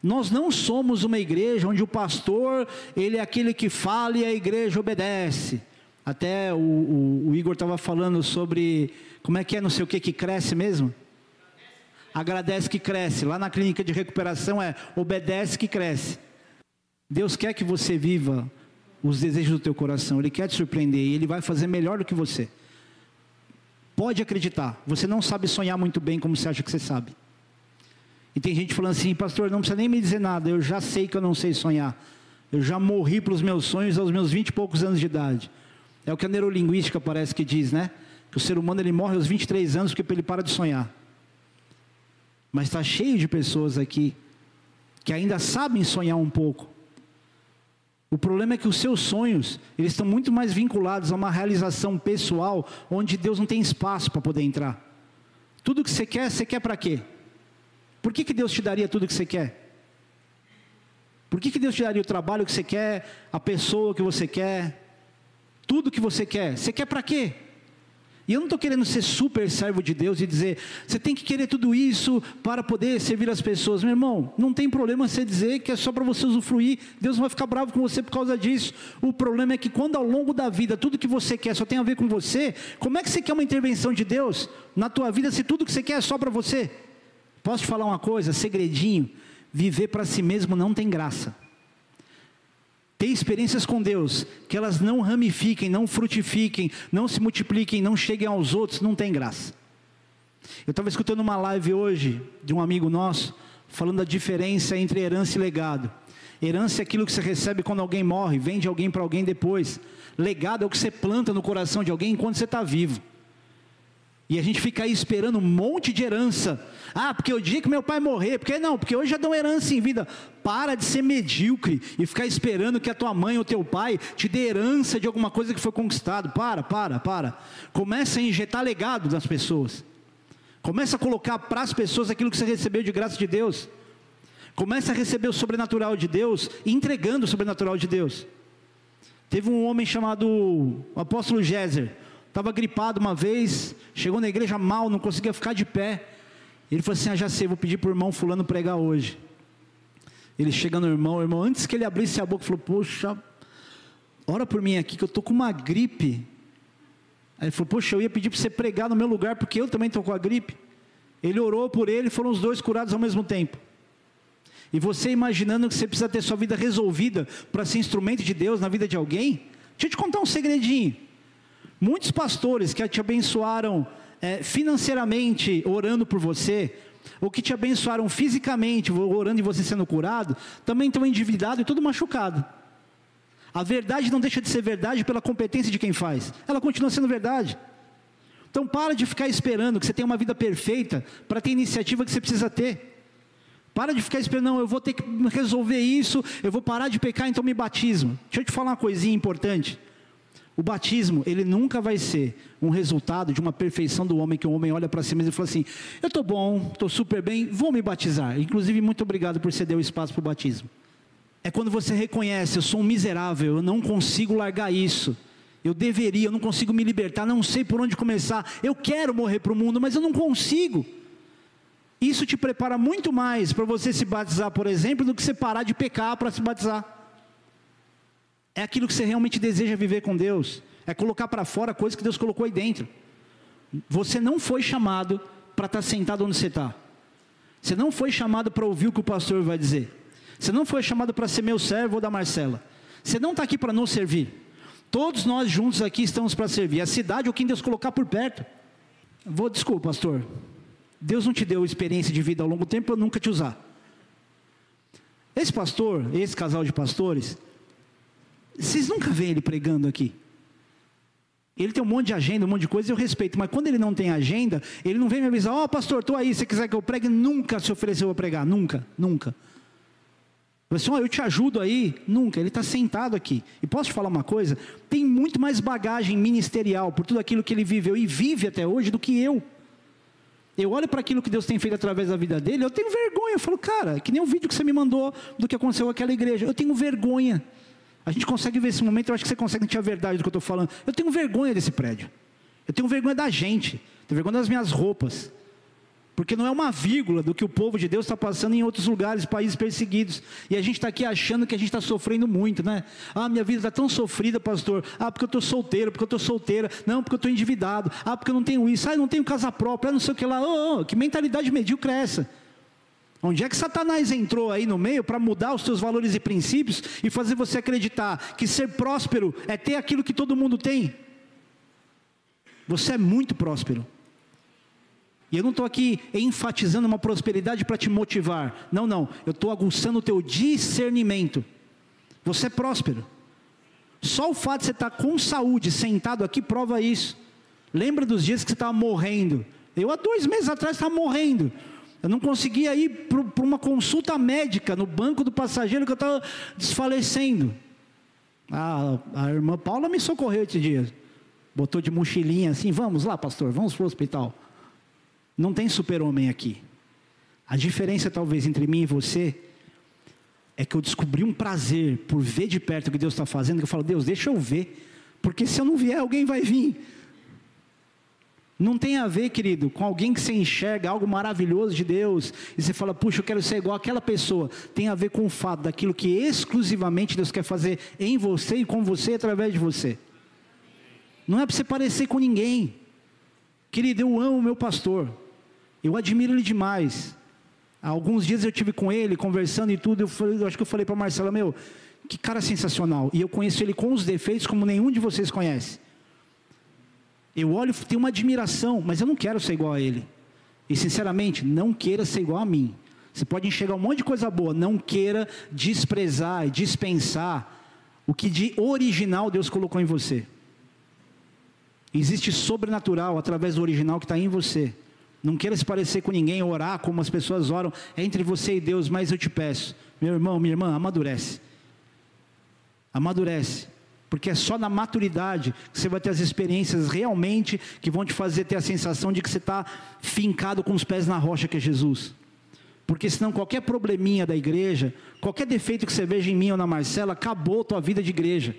Nós não somos uma igreja onde o pastor ele é aquele que fala e a igreja obedece. Até o, o, o Igor estava falando sobre como é que é não sei o que que cresce mesmo. Agradece que cresce. Lá na clínica de recuperação é obedece que cresce. Deus quer que você viva os desejos do teu coração, Ele quer te surpreender e Ele vai fazer melhor do que você. Pode acreditar, você não sabe sonhar muito bem como você acha que você sabe. E tem gente falando assim, pastor, não precisa nem me dizer nada, eu já sei que eu não sei sonhar. Eu já morri pelos meus sonhos aos meus vinte e poucos anos de idade. É o que a neurolinguística parece que diz, né? Que o ser humano ele morre aos 23 anos porque ele para de sonhar. Mas está cheio de pessoas aqui que ainda sabem sonhar um pouco, o problema é que os seus sonhos, eles estão muito mais vinculados a uma realização pessoal, onde Deus não tem espaço para poder entrar. Tudo que você quer, você quer para quê? Por que, que Deus te daria tudo que você quer? Por que, que Deus te daria o trabalho que você quer, a pessoa que você quer, tudo que você quer? Você quer para quê? E eu não estou querendo ser super servo de Deus e dizer, você tem que querer tudo isso para poder servir as pessoas. Meu irmão, não tem problema você dizer que é só para você usufruir, Deus não vai ficar bravo com você por causa disso. O problema é que quando ao longo da vida tudo que você quer só tem a ver com você, como é que você quer uma intervenção de Deus na tua vida se tudo que você quer é só para você? Posso te falar uma coisa, segredinho, viver para si mesmo não tem graça ter experiências com Deus, que elas não ramifiquem, não frutifiquem, não se multipliquem, não cheguem aos outros, não tem graça. Eu estava escutando uma live hoje de um amigo nosso, falando da diferença entre herança e legado. Herança é aquilo que você recebe quando alguém morre, vende alguém para alguém depois. Legado é o que você planta no coração de alguém enquanto você está vivo. E a gente fica aí esperando um monte de herança. Ah, porque o dia que meu pai morrer, porque não, porque hoje já dão herança em vida. Para de ser medíocre e ficar esperando que a tua mãe ou teu pai te dê herança de alguma coisa que foi conquistado. Para, para, para. Começa a injetar legado nas pessoas. Começa a colocar para as pessoas aquilo que você recebeu de graça de Deus. Começa a receber o sobrenatural de Deus, entregando o sobrenatural de Deus. Teve um homem chamado o apóstolo Géser estava gripado uma vez, chegou na igreja mal, não conseguia ficar de pé. Ele falou assim: Ah, já sei, vou pedir para o irmão Fulano pregar hoje. Ele chega no irmão, o irmão, antes que ele abrisse a boca, falou: Poxa, ora por mim aqui, que eu estou com uma gripe. Aí ele falou: Poxa, eu ia pedir para você pregar no meu lugar, porque eu também estou com a gripe. Ele orou por ele, foram os dois curados ao mesmo tempo. E você imaginando que você precisa ter sua vida resolvida para ser instrumento de Deus na vida de alguém? Deixa eu te contar um segredinho. Muitos pastores que te abençoaram é, financeiramente orando por você, ou que te abençoaram fisicamente orando e você sendo curado, também estão endividados e tudo machucado. A verdade não deixa de ser verdade pela competência de quem faz, ela continua sendo verdade. Então para de ficar esperando que você tenha uma vida perfeita para ter a iniciativa que você precisa ter. Para de ficar esperando, não, eu vou ter que resolver isso, eu vou parar de pecar, então me batismo. Deixa eu te falar uma coisinha importante. O batismo, ele nunca vai ser um resultado de uma perfeição do homem, que o homem olha para si mesmo e fala assim: eu estou bom, estou super bem, vou me batizar. Inclusive, muito obrigado por ceder o espaço para o batismo. É quando você reconhece: eu sou um miserável, eu não consigo largar isso. Eu deveria, eu não consigo me libertar, não sei por onde começar. Eu quero morrer para o mundo, mas eu não consigo. Isso te prepara muito mais para você se batizar, por exemplo, do que você parar de pecar para se batizar. É aquilo que você realmente deseja viver com Deus. É colocar para fora coisas que Deus colocou aí dentro. Você não foi chamado para estar tá sentado onde você está. Você não foi chamado para ouvir o que o pastor vai dizer. Você não foi chamado para ser meu servo ou da Marcela. Você não está aqui para nos servir. Todos nós juntos aqui estamos para servir. A cidade ou quem Deus colocar por perto. Vou, desculpa, pastor. Deus não te deu experiência de vida ao longo do tempo para nunca te usar. Esse pastor, esse casal de pastores, vocês nunca veem ele pregando aqui. Ele tem um monte de agenda, um monte de coisa, eu respeito, mas quando ele não tem agenda, ele não vem me avisar, ó oh, pastor, estou aí, se quiser que eu pregue, nunca se ofereceu a pregar, nunca, nunca. Assim, oh, eu te ajudo aí, nunca, ele está sentado aqui. E posso te falar uma coisa? Tem muito mais bagagem ministerial por tudo aquilo que ele viveu e vive até hoje do que eu. Eu olho para aquilo que Deus tem feito através da vida dele, eu tenho vergonha. Eu falo, cara, que nem o vídeo que você me mandou do que aconteceu com aquela igreja. Eu tenho vergonha. A gente consegue ver esse momento, eu acho que você consegue sentir a verdade do que eu estou falando. Eu tenho vergonha desse prédio. Eu tenho vergonha da gente. Tenho vergonha das minhas roupas. Porque não é uma vírgula do que o povo de Deus está passando em outros lugares, países perseguidos. E a gente está aqui achando que a gente está sofrendo muito, né? Ah, minha vida está tão sofrida, pastor. Ah, porque eu estou solteiro, porque eu estou solteira. Não, porque eu estou endividado. Ah, porque eu não tenho isso. Ah, eu não tenho casa própria. Ah, não sei o que lá. Oh, oh, que mentalidade medíocre é essa? Onde é que Satanás entrou aí no meio para mudar os seus valores e princípios e fazer você acreditar que ser próspero é ter aquilo que todo mundo tem? Você é muito próspero. E eu não estou aqui enfatizando uma prosperidade para te motivar. Não, não. Eu estou aguçando o teu discernimento. Você é próspero. Só o fato de você estar tá com saúde, sentado aqui, prova isso. Lembra dos dias que você estava morrendo. Eu há dois meses atrás estava morrendo. Eu não conseguia ir para uma consulta médica no banco do passageiro que eu estava desfalecendo. A, a irmã Paula me socorreu esse dia. Botou de mochilinha assim, vamos lá, pastor, vamos para o hospital. Não tem super-homem aqui. A diferença, talvez, entre mim e você é que eu descobri um prazer por ver de perto o que Deus está fazendo, que eu falo, Deus, deixa eu ver, porque se eu não vier, alguém vai vir. Não tem a ver, querido, com alguém que você enxerga algo maravilhoso de Deus e você fala, puxa, eu quero ser igual àquela pessoa. Tem a ver com o fato daquilo que exclusivamente Deus quer fazer em você e com você através de você. Não é para você parecer com ninguém. Querido, eu amo o meu pastor. Eu admiro ele demais. Há alguns dias eu tive com ele, conversando e tudo. Eu, falei, eu acho que eu falei para Marcela, meu, que cara sensacional. E eu conheço ele com os defeitos como nenhum de vocês conhece. Eu olho, tenho uma admiração, mas eu não quero ser igual a ele. E sinceramente, não queira ser igual a mim. Você pode enxergar um monte de coisa boa, não queira desprezar e dispensar o que de original Deus colocou em você. Existe sobrenatural através do original que está em você. Não queira se parecer com ninguém, orar como as pessoas oram, é entre você e Deus, mas eu te peço, meu irmão, minha irmã, amadurece. Amadurece porque é só na maturidade que você vai ter as experiências realmente que vão te fazer ter a sensação de que você está fincado com os pés na rocha que é Jesus. Porque senão qualquer probleminha da igreja, qualquer defeito que você veja em mim ou na Marcela, acabou a tua vida de igreja.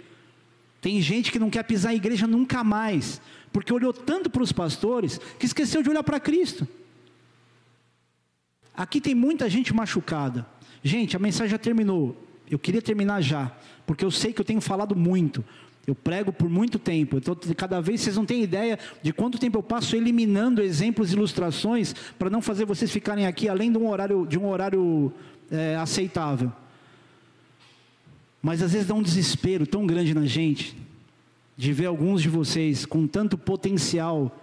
Tem gente que não quer pisar em igreja nunca mais, porque olhou tanto para os pastores que esqueceu de olhar para Cristo. Aqui tem muita gente machucada. Gente, a mensagem já terminou. Eu queria terminar já, porque eu sei que eu tenho falado muito. Eu prego por muito tempo. Então, cada vez vocês não têm ideia de quanto tempo eu passo eliminando exemplos e ilustrações para não fazer vocês ficarem aqui além de um horário, de um horário é, aceitável. Mas às vezes dá um desespero tão grande na gente de ver alguns de vocês com tanto potencial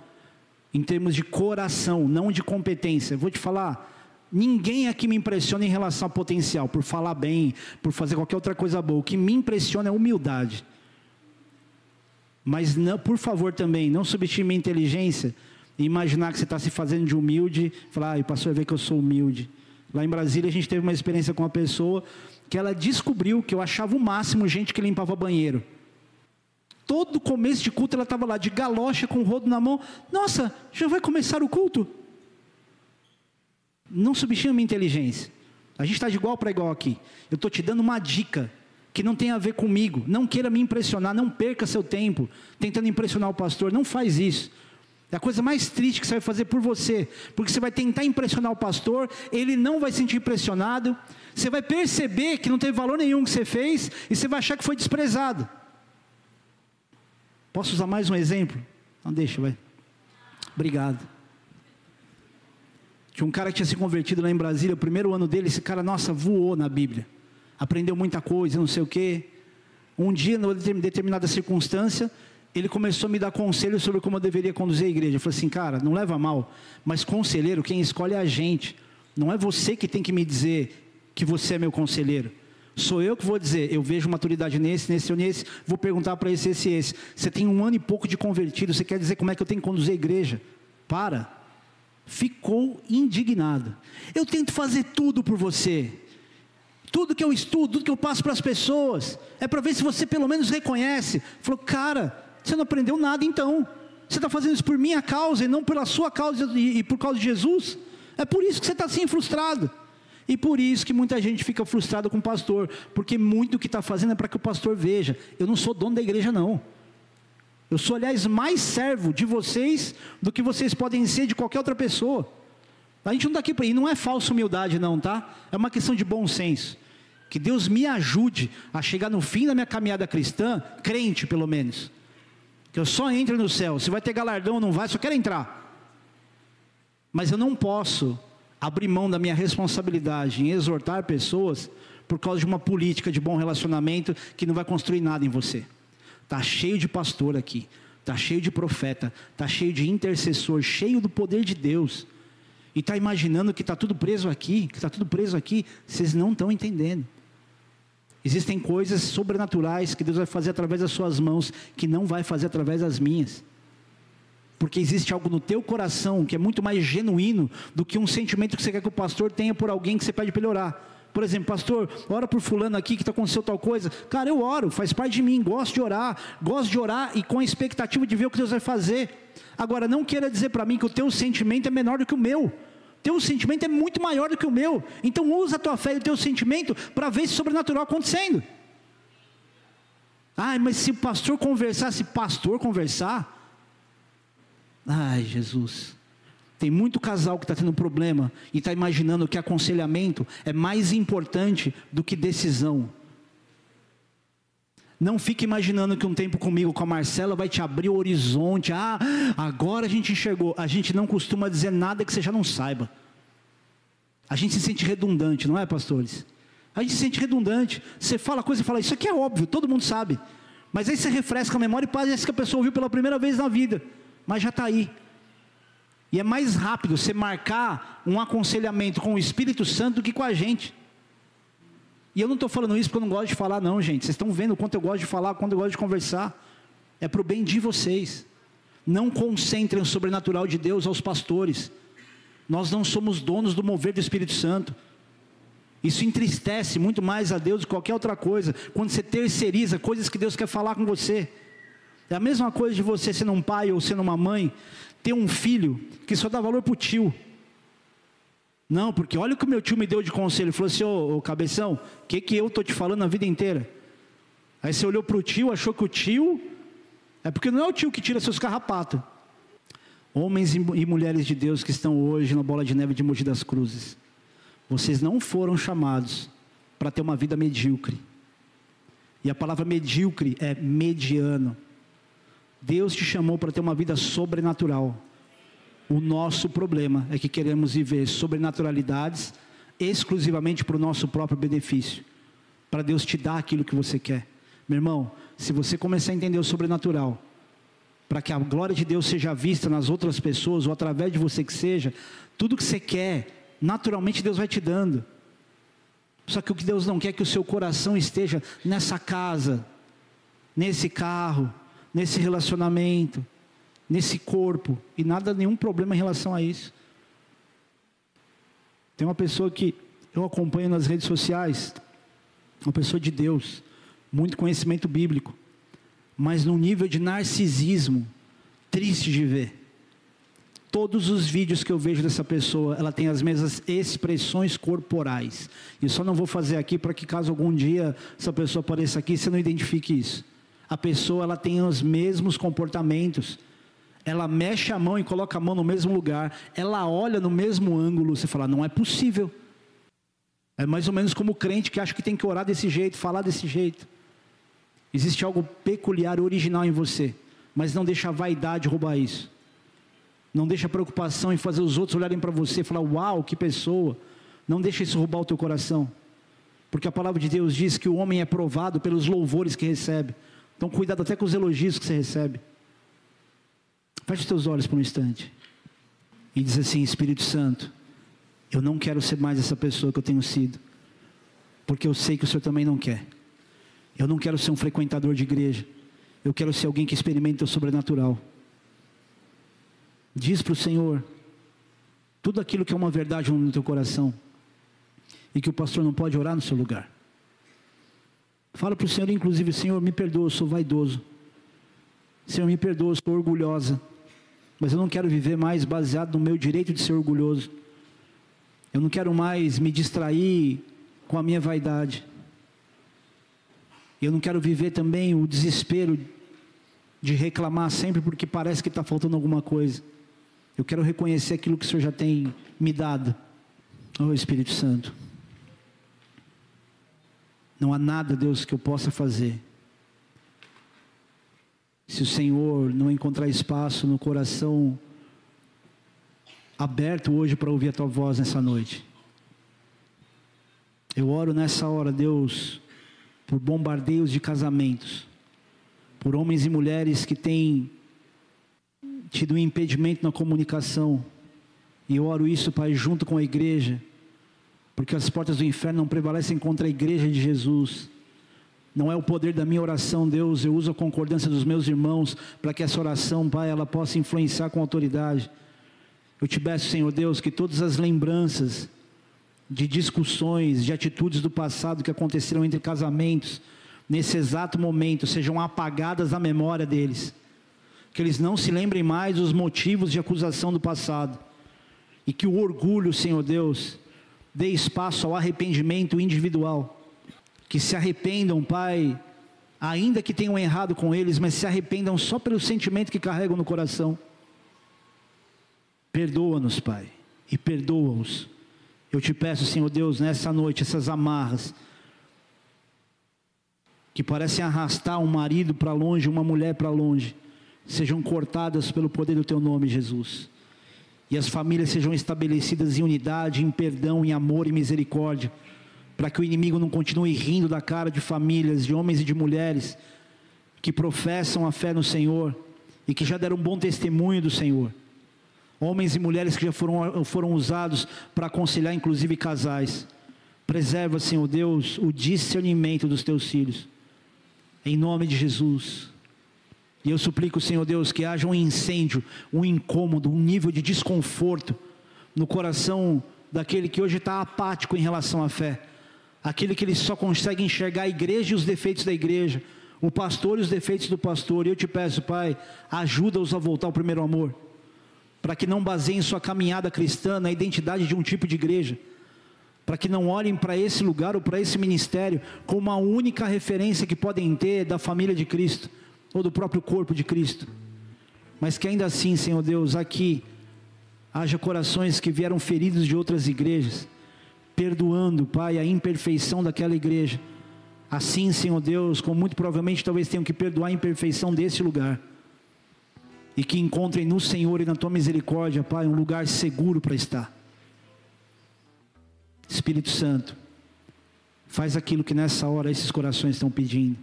em termos de coração, não de competência. Vou te falar, Ninguém aqui me impressiona em relação ao potencial, por falar bem, por fazer qualquer outra coisa boa. O que me impressiona é humildade. Mas, não, por favor, também, não subestime a inteligência e imaginar que você está se fazendo de humilde, falar, ah, pastor ver que eu sou humilde. Lá em Brasília, a gente teve uma experiência com uma pessoa que ela descobriu que eu achava o máximo gente que limpava banheiro. todo começo de culto ela estava lá de galocha com o rodo na mão. Nossa, já vai começar o culto? Não subestima a minha inteligência. A gente está de igual para igual aqui. Eu estou te dando uma dica que não tem a ver comigo. Não queira me impressionar, não perca seu tempo tentando impressionar o pastor. Não faz isso. É a coisa mais triste que você vai fazer por você, porque você vai tentar impressionar o pastor, ele não vai se sentir impressionado, você vai perceber que não teve valor nenhum que você fez e você vai achar que foi desprezado. Posso usar mais um exemplo? Não deixa, vai. Obrigado. Tinha um cara que tinha se convertido lá em Brasília, o primeiro ano dele, esse cara, nossa, voou na Bíblia. Aprendeu muita coisa, não sei o quê. Um dia, numa determinada circunstância, ele começou a me dar conselhos sobre como eu deveria conduzir a igreja. Eu falei assim, cara, não leva mal, mas conselheiro, quem escolhe é a gente. Não é você que tem que me dizer que você é meu conselheiro. Sou eu que vou dizer, eu vejo maturidade nesse, nesse ou nesse, vou perguntar para esse, esse, esse. Você tem um ano e pouco de convertido, você quer dizer como é que eu tenho que conduzir a igreja? Para. Ficou indignado. Eu tento fazer tudo por você. Tudo que eu estudo, tudo que eu passo para as pessoas, é para ver se você pelo menos reconhece. Falou, cara, você não aprendeu nada então. Você está fazendo isso por minha causa e não pela sua causa e, por causa de Jesus. É por isso que você está assim frustrado. E por isso que muita gente fica frustrada com o pastor, porque muito que está fazendo é para que o pastor veja. Eu não sou dono da igreja, não. Eu sou, aliás, mais servo de vocês do que vocês podem ser de qualquer outra pessoa. A gente não está aqui para ir, não é falsa humildade, não, tá? É uma questão de bom senso. Que Deus me ajude a chegar no fim da minha caminhada cristã, crente pelo menos que eu só entre no céu. Se vai ter galardão ou não vai, só quero entrar. Mas eu não posso abrir mão da minha responsabilidade em exortar pessoas por causa de uma política de bom relacionamento que não vai construir nada em você. Tá cheio de pastor aqui, tá cheio de profeta, tá cheio de intercessor, cheio do poder de Deus. E está imaginando que está tudo preso aqui, que está tudo preso aqui, vocês não estão entendendo. Existem coisas sobrenaturais que Deus vai fazer através das suas mãos, que não vai fazer através das minhas. Porque existe algo no teu coração que é muito mais genuíno do que um sentimento que você quer que o pastor tenha por alguém que você pede para ele orar. Por exemplo, pastor, ora por fulano aqui que está acontecendo tal coisa. Cara, eu oro, faz parte de mim, gosto de orar, gosto de orar e com a expectativa de ver o que Deus vai fazer. Agora, não queira dizer para mim que o teu sentimento é menor do que o meu. Teu sentimento é muito maior do que o meu. Então usa a tua fé e o teu sentimento para ver esse sobrenatural acontecendo. Ai, mas se o pastor conversar, se pastor conversar. Ai, Jesus. Tem muito casal que está tendo problema e está imaginando que aconselhamento é mais importante do que decisão. Não fique imaginando que um tempo comigo com a Marcela vai te abrir o horizonte. Ah, agora a gente enxergou. A gente não costuma dizer nada que você já não saiba. A gente se sente redundante, não é, pastores? A gente se sente redundante. Você fala coisa e fala, isso aqui é óbvio, todo mundo sabe. Mas aí você refresca a memória e parece que a pessoa ouviu pela primeira vez na vida. Mas já está aí. E é mais rápido você marcar um aconselhamento com o Espírito Santo do que com a gente. E eu não estou falando isso porque eu não gosto de falar, não, gente. Vocês estão vendo o quanto eu gosto de falar, o quanto eu gosto de conversar. É para o bem de vocês. Não concentrem o sobrenatural de Deus aos pastores. Nós não somos donos do mover do Espírito Santo. Isso entristece muito mais a Deus do que qualquer outra coisa. Quando você terceiriza coisas que Deus quer falar com você. É a mesma coisa de você sendo um pai ou sendo uma mãe, ter um filho que só dá valor para o tio. Não, porque olha o que o meu tio me deu de conselho. Ele falou assim: Ô, cabeção, o que, que eu estou te falando a vida inteira? Aí você olhou para o tio, achou que o tio. É porque não é o tio que tira seus carrapatos. Homens e mulheres de Deus que estão hoje na bola de neve de Mogi das Cruzes. Vocês não foram chamados para ter uma vida medíocre. E a palavra medíocre é mediano. Deus te chamou para ter uma vida sobrenatural. O nosso problema é que queremos viver sobrenaturalidades exclusivamente para o nosso próprio benefício, para Deus te dar aquilo que você quer. Meu irmão, se você começar a entender o sobrenatural, para que a glória de Deus seja vista nas outras pessoas ou através de você que seja, tudo que você quer, naturalmente Deus vai te dando. Só que o que Deus não quer é que o seu coração esteja nessa casa, nesse carro, nesse relacionamento, nesse corpo e nada, nenhum problema em relação a isso. Tem uma pessoa que eu acompanho nas redes sociais, uma pessoa de Deus, muito conhecimento bíblico, mas num nível de narcisismo triste de ver. Todos os vídeos que eu vejo dessa pessoa, ela tem as mesmas expressões corporais. E só não vou fazer aqui para que caso algum dia essa pessoa apareça aqui, você não identifique isso. A pessoa ela tem os mesmos comportamentos. Ela mexe a mão e coloca a mão no mesmo lugar. Ela olha no mesmo ângulo. Você fala, não é possível. É mais ou menos como o crente que acha que tem que orar desse jeito, falar desse jeito. Existe algo peculiar, original em você, mas não deixa a vaidade roubar isso. Não deixa a preocupação em fazer os outros olharem para você e falar: Uau, que pessoa. Não deixa isso roubar o teu coração. Porque a palavra de Deus diz que o homem é provado pelos louvores que recebe. Então, cuidado até com os elogios que você recebe. Feche os teus olhos por um instante. E diz assim: Espírito Santo, eu não quero ser mais essa pessoa que eu tenho sido. Porque eu sei que o Senhor também não quer. Eu não quero ser um frequentador de igreja. Eu quero ser alguém que experimenta o sobrenatural. Diz para o Senhor tudo aquilo que é uma verdade no teu coração e que o pastor não pode orar no seu lugar. Fala para o Senhor, inclusive, Senhor, me perdoa, eu sou vaidoso. Senhor, me perdoa, eu sou orgulhosa. Mas eu não quero viver mais baseado no meu direito de ser orgulhoso. Eu não quero mais me distrair com a minha vaidade. Eu não quero viver também o desespero de reclamar sempre porque parece que está faltando alguma coisa. Eu quero reconhecer aquilo que o Senhor já tem me dado. Oh Espírito Santo. Não há nada, Deus, que eu possa fazer. Se o Senhor não encontrar espaço no coração aberto hoje para ouvir a tua voz nessa noite. Eu oro nessa hora, Deus, por bombardeios de casamentos, por homens e mulheres que têm tido um impedimento na comunicação. E eu oro isso, Pai, junto com a igreja, porque as portas do inferno não prevalecem contra a igreja de Jesus. Não é o poder da minha oração, Deus, eu uso a concordância dos meus irmãos para que essa oração, Pai, ela possa influenciar com autoridade. Eu te peço, Senhor Deus, que todas as lembranças de discussões, de atitudes do passado que aconteceram entre casamentos, nesse exato momento, sejam apagadas da memória deles que eles não se lembrem mais dos motivos de acusação do passado, e que o orgulho, Senhor Deus, dê espaço ao arrependimento individual, que se arrependam, Pai, ainda que tenham errado com eles, mas se arrependam só pelo sentimento que carregam no coração. Perdoa-nos, Pai, e perdoa-os. Eu te peço, Senhor Deus, nessa noite, essas amarras, que parecem arrastar um marido para longe, uma mulher para longe, sejam cortadas pelo poder do teu nome, Jesus. E as famílias sejam estabelecidas em unidade, em perdão, em amor e misericórdia, para que o inimigo não continue rindo da cara de famílias, de homens e de mulheres que professam a fé no Senhor e que já deram um bom testemunho do Senhor. Homens e mulheres que já foram, foram usados para aconselhar, inclusive casais. Preserva, Senhor Deus, o discernimento dos teus filhos. Em nome de Jesus. E eu suplico, Senhor Deus, que haja um incêndio, um incômodo, um nível de desconforto no coração daquele que hoje está apático em relação à fé, aquele que ele só consegue enxergar a igreja e os defeitos da igreja, o pastor e os defeitos do pastor. E eu te peço, Pai, ajuda-os a voltar ao primeiro amor, para que não baseiem sua caminhada cristã na identidade de um tipo de igreja, para que não olhem para esse lugar ou para esse ministério como a única referência que podem ter da família de Cristo ou do próprio corpo de Cristo. Mas que ainda assim, Senhor Deus, aqui haja corações que vieram feridos de outras igrejas, perdoando, Pai, a imperfeição daquela igreja. Assim, Senhor Deus, como muito provavelmente talvez tenham que perdoar a imperfeição desse lugar. E que encontrem no Senhor e na tua misericórdia, Pai, um lugar seguro para estar. Espírito Santo, faz aquilo que nessa hora esses corações estão pedindo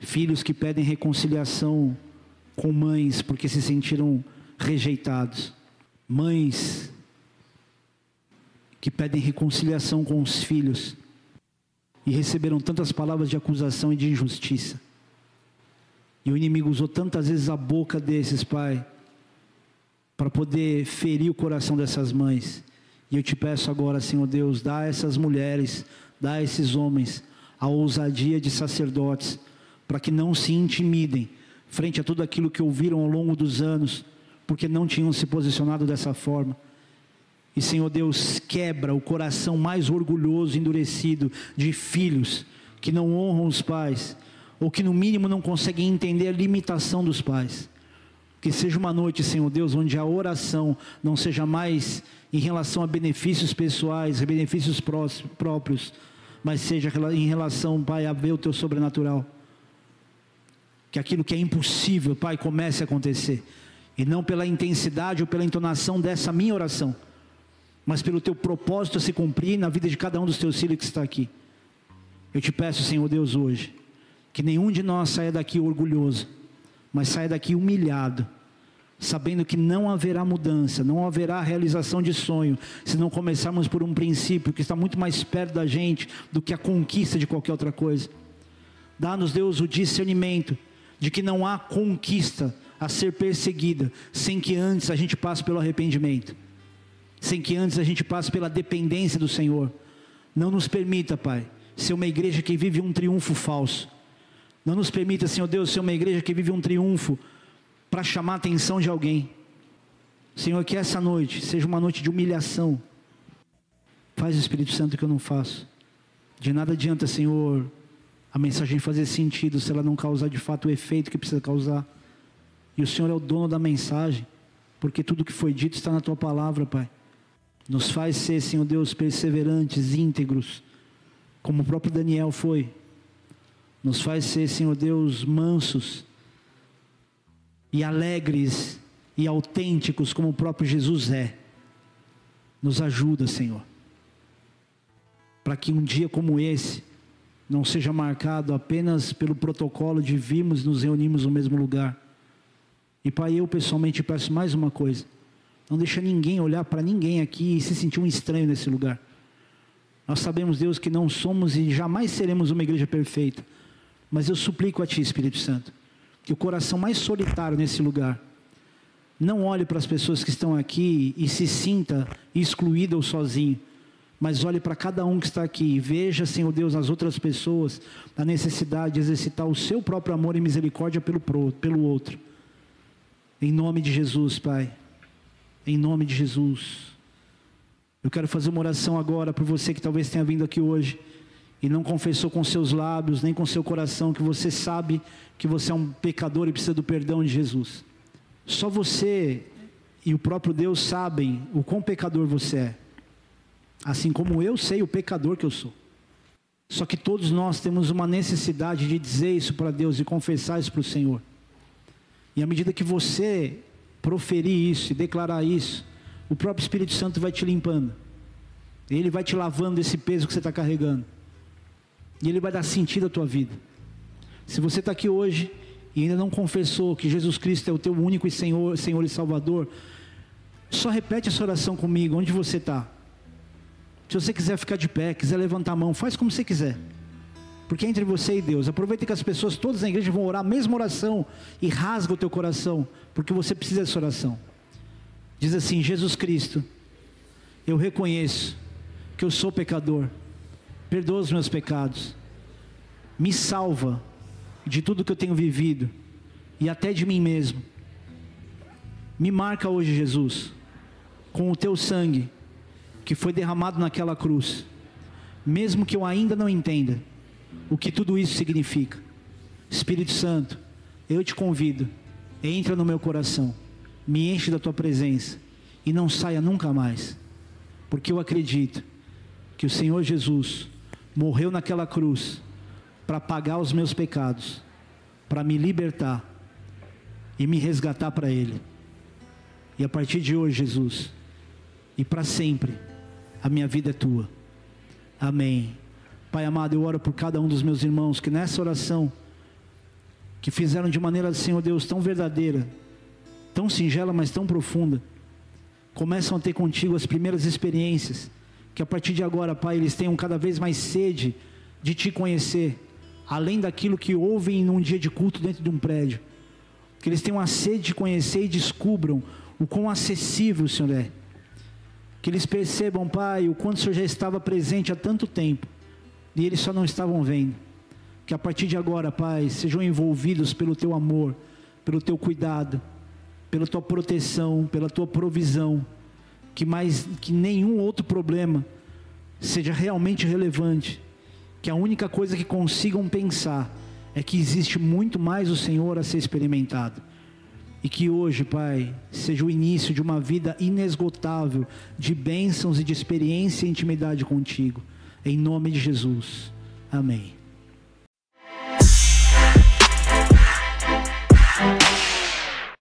filhos que pedem reconciliação com mães porque se sentiram rejeitados, mães que pedem reconciliação com os filhos e receberam tantas palavras de acusação e de injustiça. E o inimigo usou tantas vezes a boca desses, Pai, para poder ferir o coração dessas mães. E eu te peço agora, Senhor Deus, dá a essas mulheres, dá a esses homens a ousadia de sacerdotes para que não se intimidem frente a tudo aquilo que ouviram ao longo dos anos, porque não tinham se posicionado dessa forma. E Senhor Deus, quebra o coração mais orgulhoso, endurecido de filhos que não honram os pais, ou que no mínimo não conseguem entender a limitação dos pais. Que seja uma noite, Senhor Deus, onde a oração não seja mais em relação a benefícios pessoais, a benefícios próprios, mas seja em relação, Pai, a ver o teu sobrenatural. Que aquilo que é impossível, Pai, comece a acontecer. E não pela intensidade ou pela entonação dessa minha oração, mas pelo teu propósito a se cumprir na vida de cada um dos teus filhos que está aqui. Eu te peço, Senhor Deus, hoje, que nenhum de nós saia daqui orgulhoso mas saia daqui humilhado, sabendo que não haverá mudança, não haverá realização de sonho, se não começarmos por um princípio que está muito mais perto da gente do que a conquista de qualquer outra coisa. Dá-nos, Deus, o discernimento de que não há conquista a ser perseguida sem que antes a gente passe pelo arrependimento, sem que antes a gente passe pela dependência do Senhor. Não nos permita, Pai, ser uma igreja que vive um triunfo falso não nos permita, Senhor Deus, ser uma igreja que vive um triunfo para chamar a atenção de alguém. Senhor, que essa noite seja uma noite de humilhação. Faz o Espírito Santo que eu não faço. De nada adianta, Senhor, a mensagem fazer sentido se ela não causar de fato o efeito que precisa causar. E o Senhor é o dono da mensagem, porque tudo que foi dito está na tua palavra, Pai. Nos faz ser, Senhor Deus, perseverantes, íntegros, como o próprio Daniel foi nos faz ser, Senhor Deus, mansos e alegres e autênticos como o próprio Jesus é. Nos ajuda, Senhor, para que um dia como esse não seja marcado apenas pelo protocolo de vimos nos reunimos no mesmo lugar. E Pai, eu pessoalmente peço mais uma coisa: não deixa ninguém olhar para ninguém aqui e se sentir um estranho nesse lugar. Nós sabemos, Deus, que não somos e jamais seremos uma igreja perfeita mas eu suplico a Ti, Espírito Santo, que o coração mais solitário nesse lugar não olhe para as pessoas que estão aqui e se sinta excluído ou sozinho, mas olhe para cada um que está aqui e veja, Senhor Deus, nas outras pessoas a necessidade de exercitar o seu próprio amor e misericórdia pelo, pelo outro. Em nome de Jesus, Pai. Em nome de Jesus. Eu quero fazer uma oração agora para você que talvez tenha vindo aqui hoje e não confessou com seus lábios, nem com seu coração, que você sabe que você é um pecador e precisa do perdão de Jesus. Só você e o próprio Deus sabem o quão pecador você é. Assim como eu sei o pecador que eu sou. Só que todos nós temos uma necessidade de dizer isso para Deus e confessar isso para o Senhor. E à medida que você proferir isso e declarar isso, o próprio Espírito Santo vai te limpando. Ele vai te lavando esse peso que você está carregando. E Ele vai dar sentido à tua vida. Se você está aqui hoje e ainda não confessou que Jesus Cristo é o teu único e Senhor, Senhor e Salvador, só repete essa oração comigo, onde você está. Se você quiser ficar de pé, quiser levantar a mão, faz como você quiser. Porque é entre você e Deus. Aproveita que as pessoas todas na igreja vão orar a mesma oração e rasga o teu coração, porque você precisa dessa oração. Diz assim: Jesus Cristo, eu reconheço que eu sou pecador perdoa os meus pecados, me salva de tudo que eu tenho vivido e até de mim mesmo. Me marca hoje, Jesus, com o teu sangue que foi derramado naquela cruz, mesmo que eu ainda não entenda o que tudo isso significa. Espírito Santo, eu te convido, entra no meu coração, me enche da tua presença e não saia nunca mais, porque eu acredito que o Senhor Jesus morreu naquela cruz para pagar os meus pecados, para me libertar e me resgatar para Ele. E a partir de hoje, Jesus, e para sempre, a minha vida é tua. Amém. Pai amado, eu oro por cada um dos meus irmãos que nessa oração, que fizeram de maneira, Senhor Deus, tão verdadeira, tão singela, mas tão profunda, começam a ter contigo as primeiras experiências que a partir de agora, Pai, eles tenham cada vez mais sede de Te conhecer, além daquilo que ouvem num dia de culto dentro de um prédio. Que eles tenham a sede de conhecer e descubram o quão acessível o Senhor é. Que eles percebam, Pai, o quanto o Senhor já estava presente há tanto tempo e eles só não estavam vendo. que a partir de agora, Pai, sejam envolvidos pelo teu amor, pelo teu cuidado, pela tua proteção, pela tua provisão, que mais que nenhum outro problema seja realmente relevante, que a única coisa que consigam pensar é que existe muito mais o Senhor a ser experimentado. E que hoje, Pai, seja o início de uma vida inesgotável de bênçãos e de experiência e intimidade contigo. Em nome de Jesus. Amém.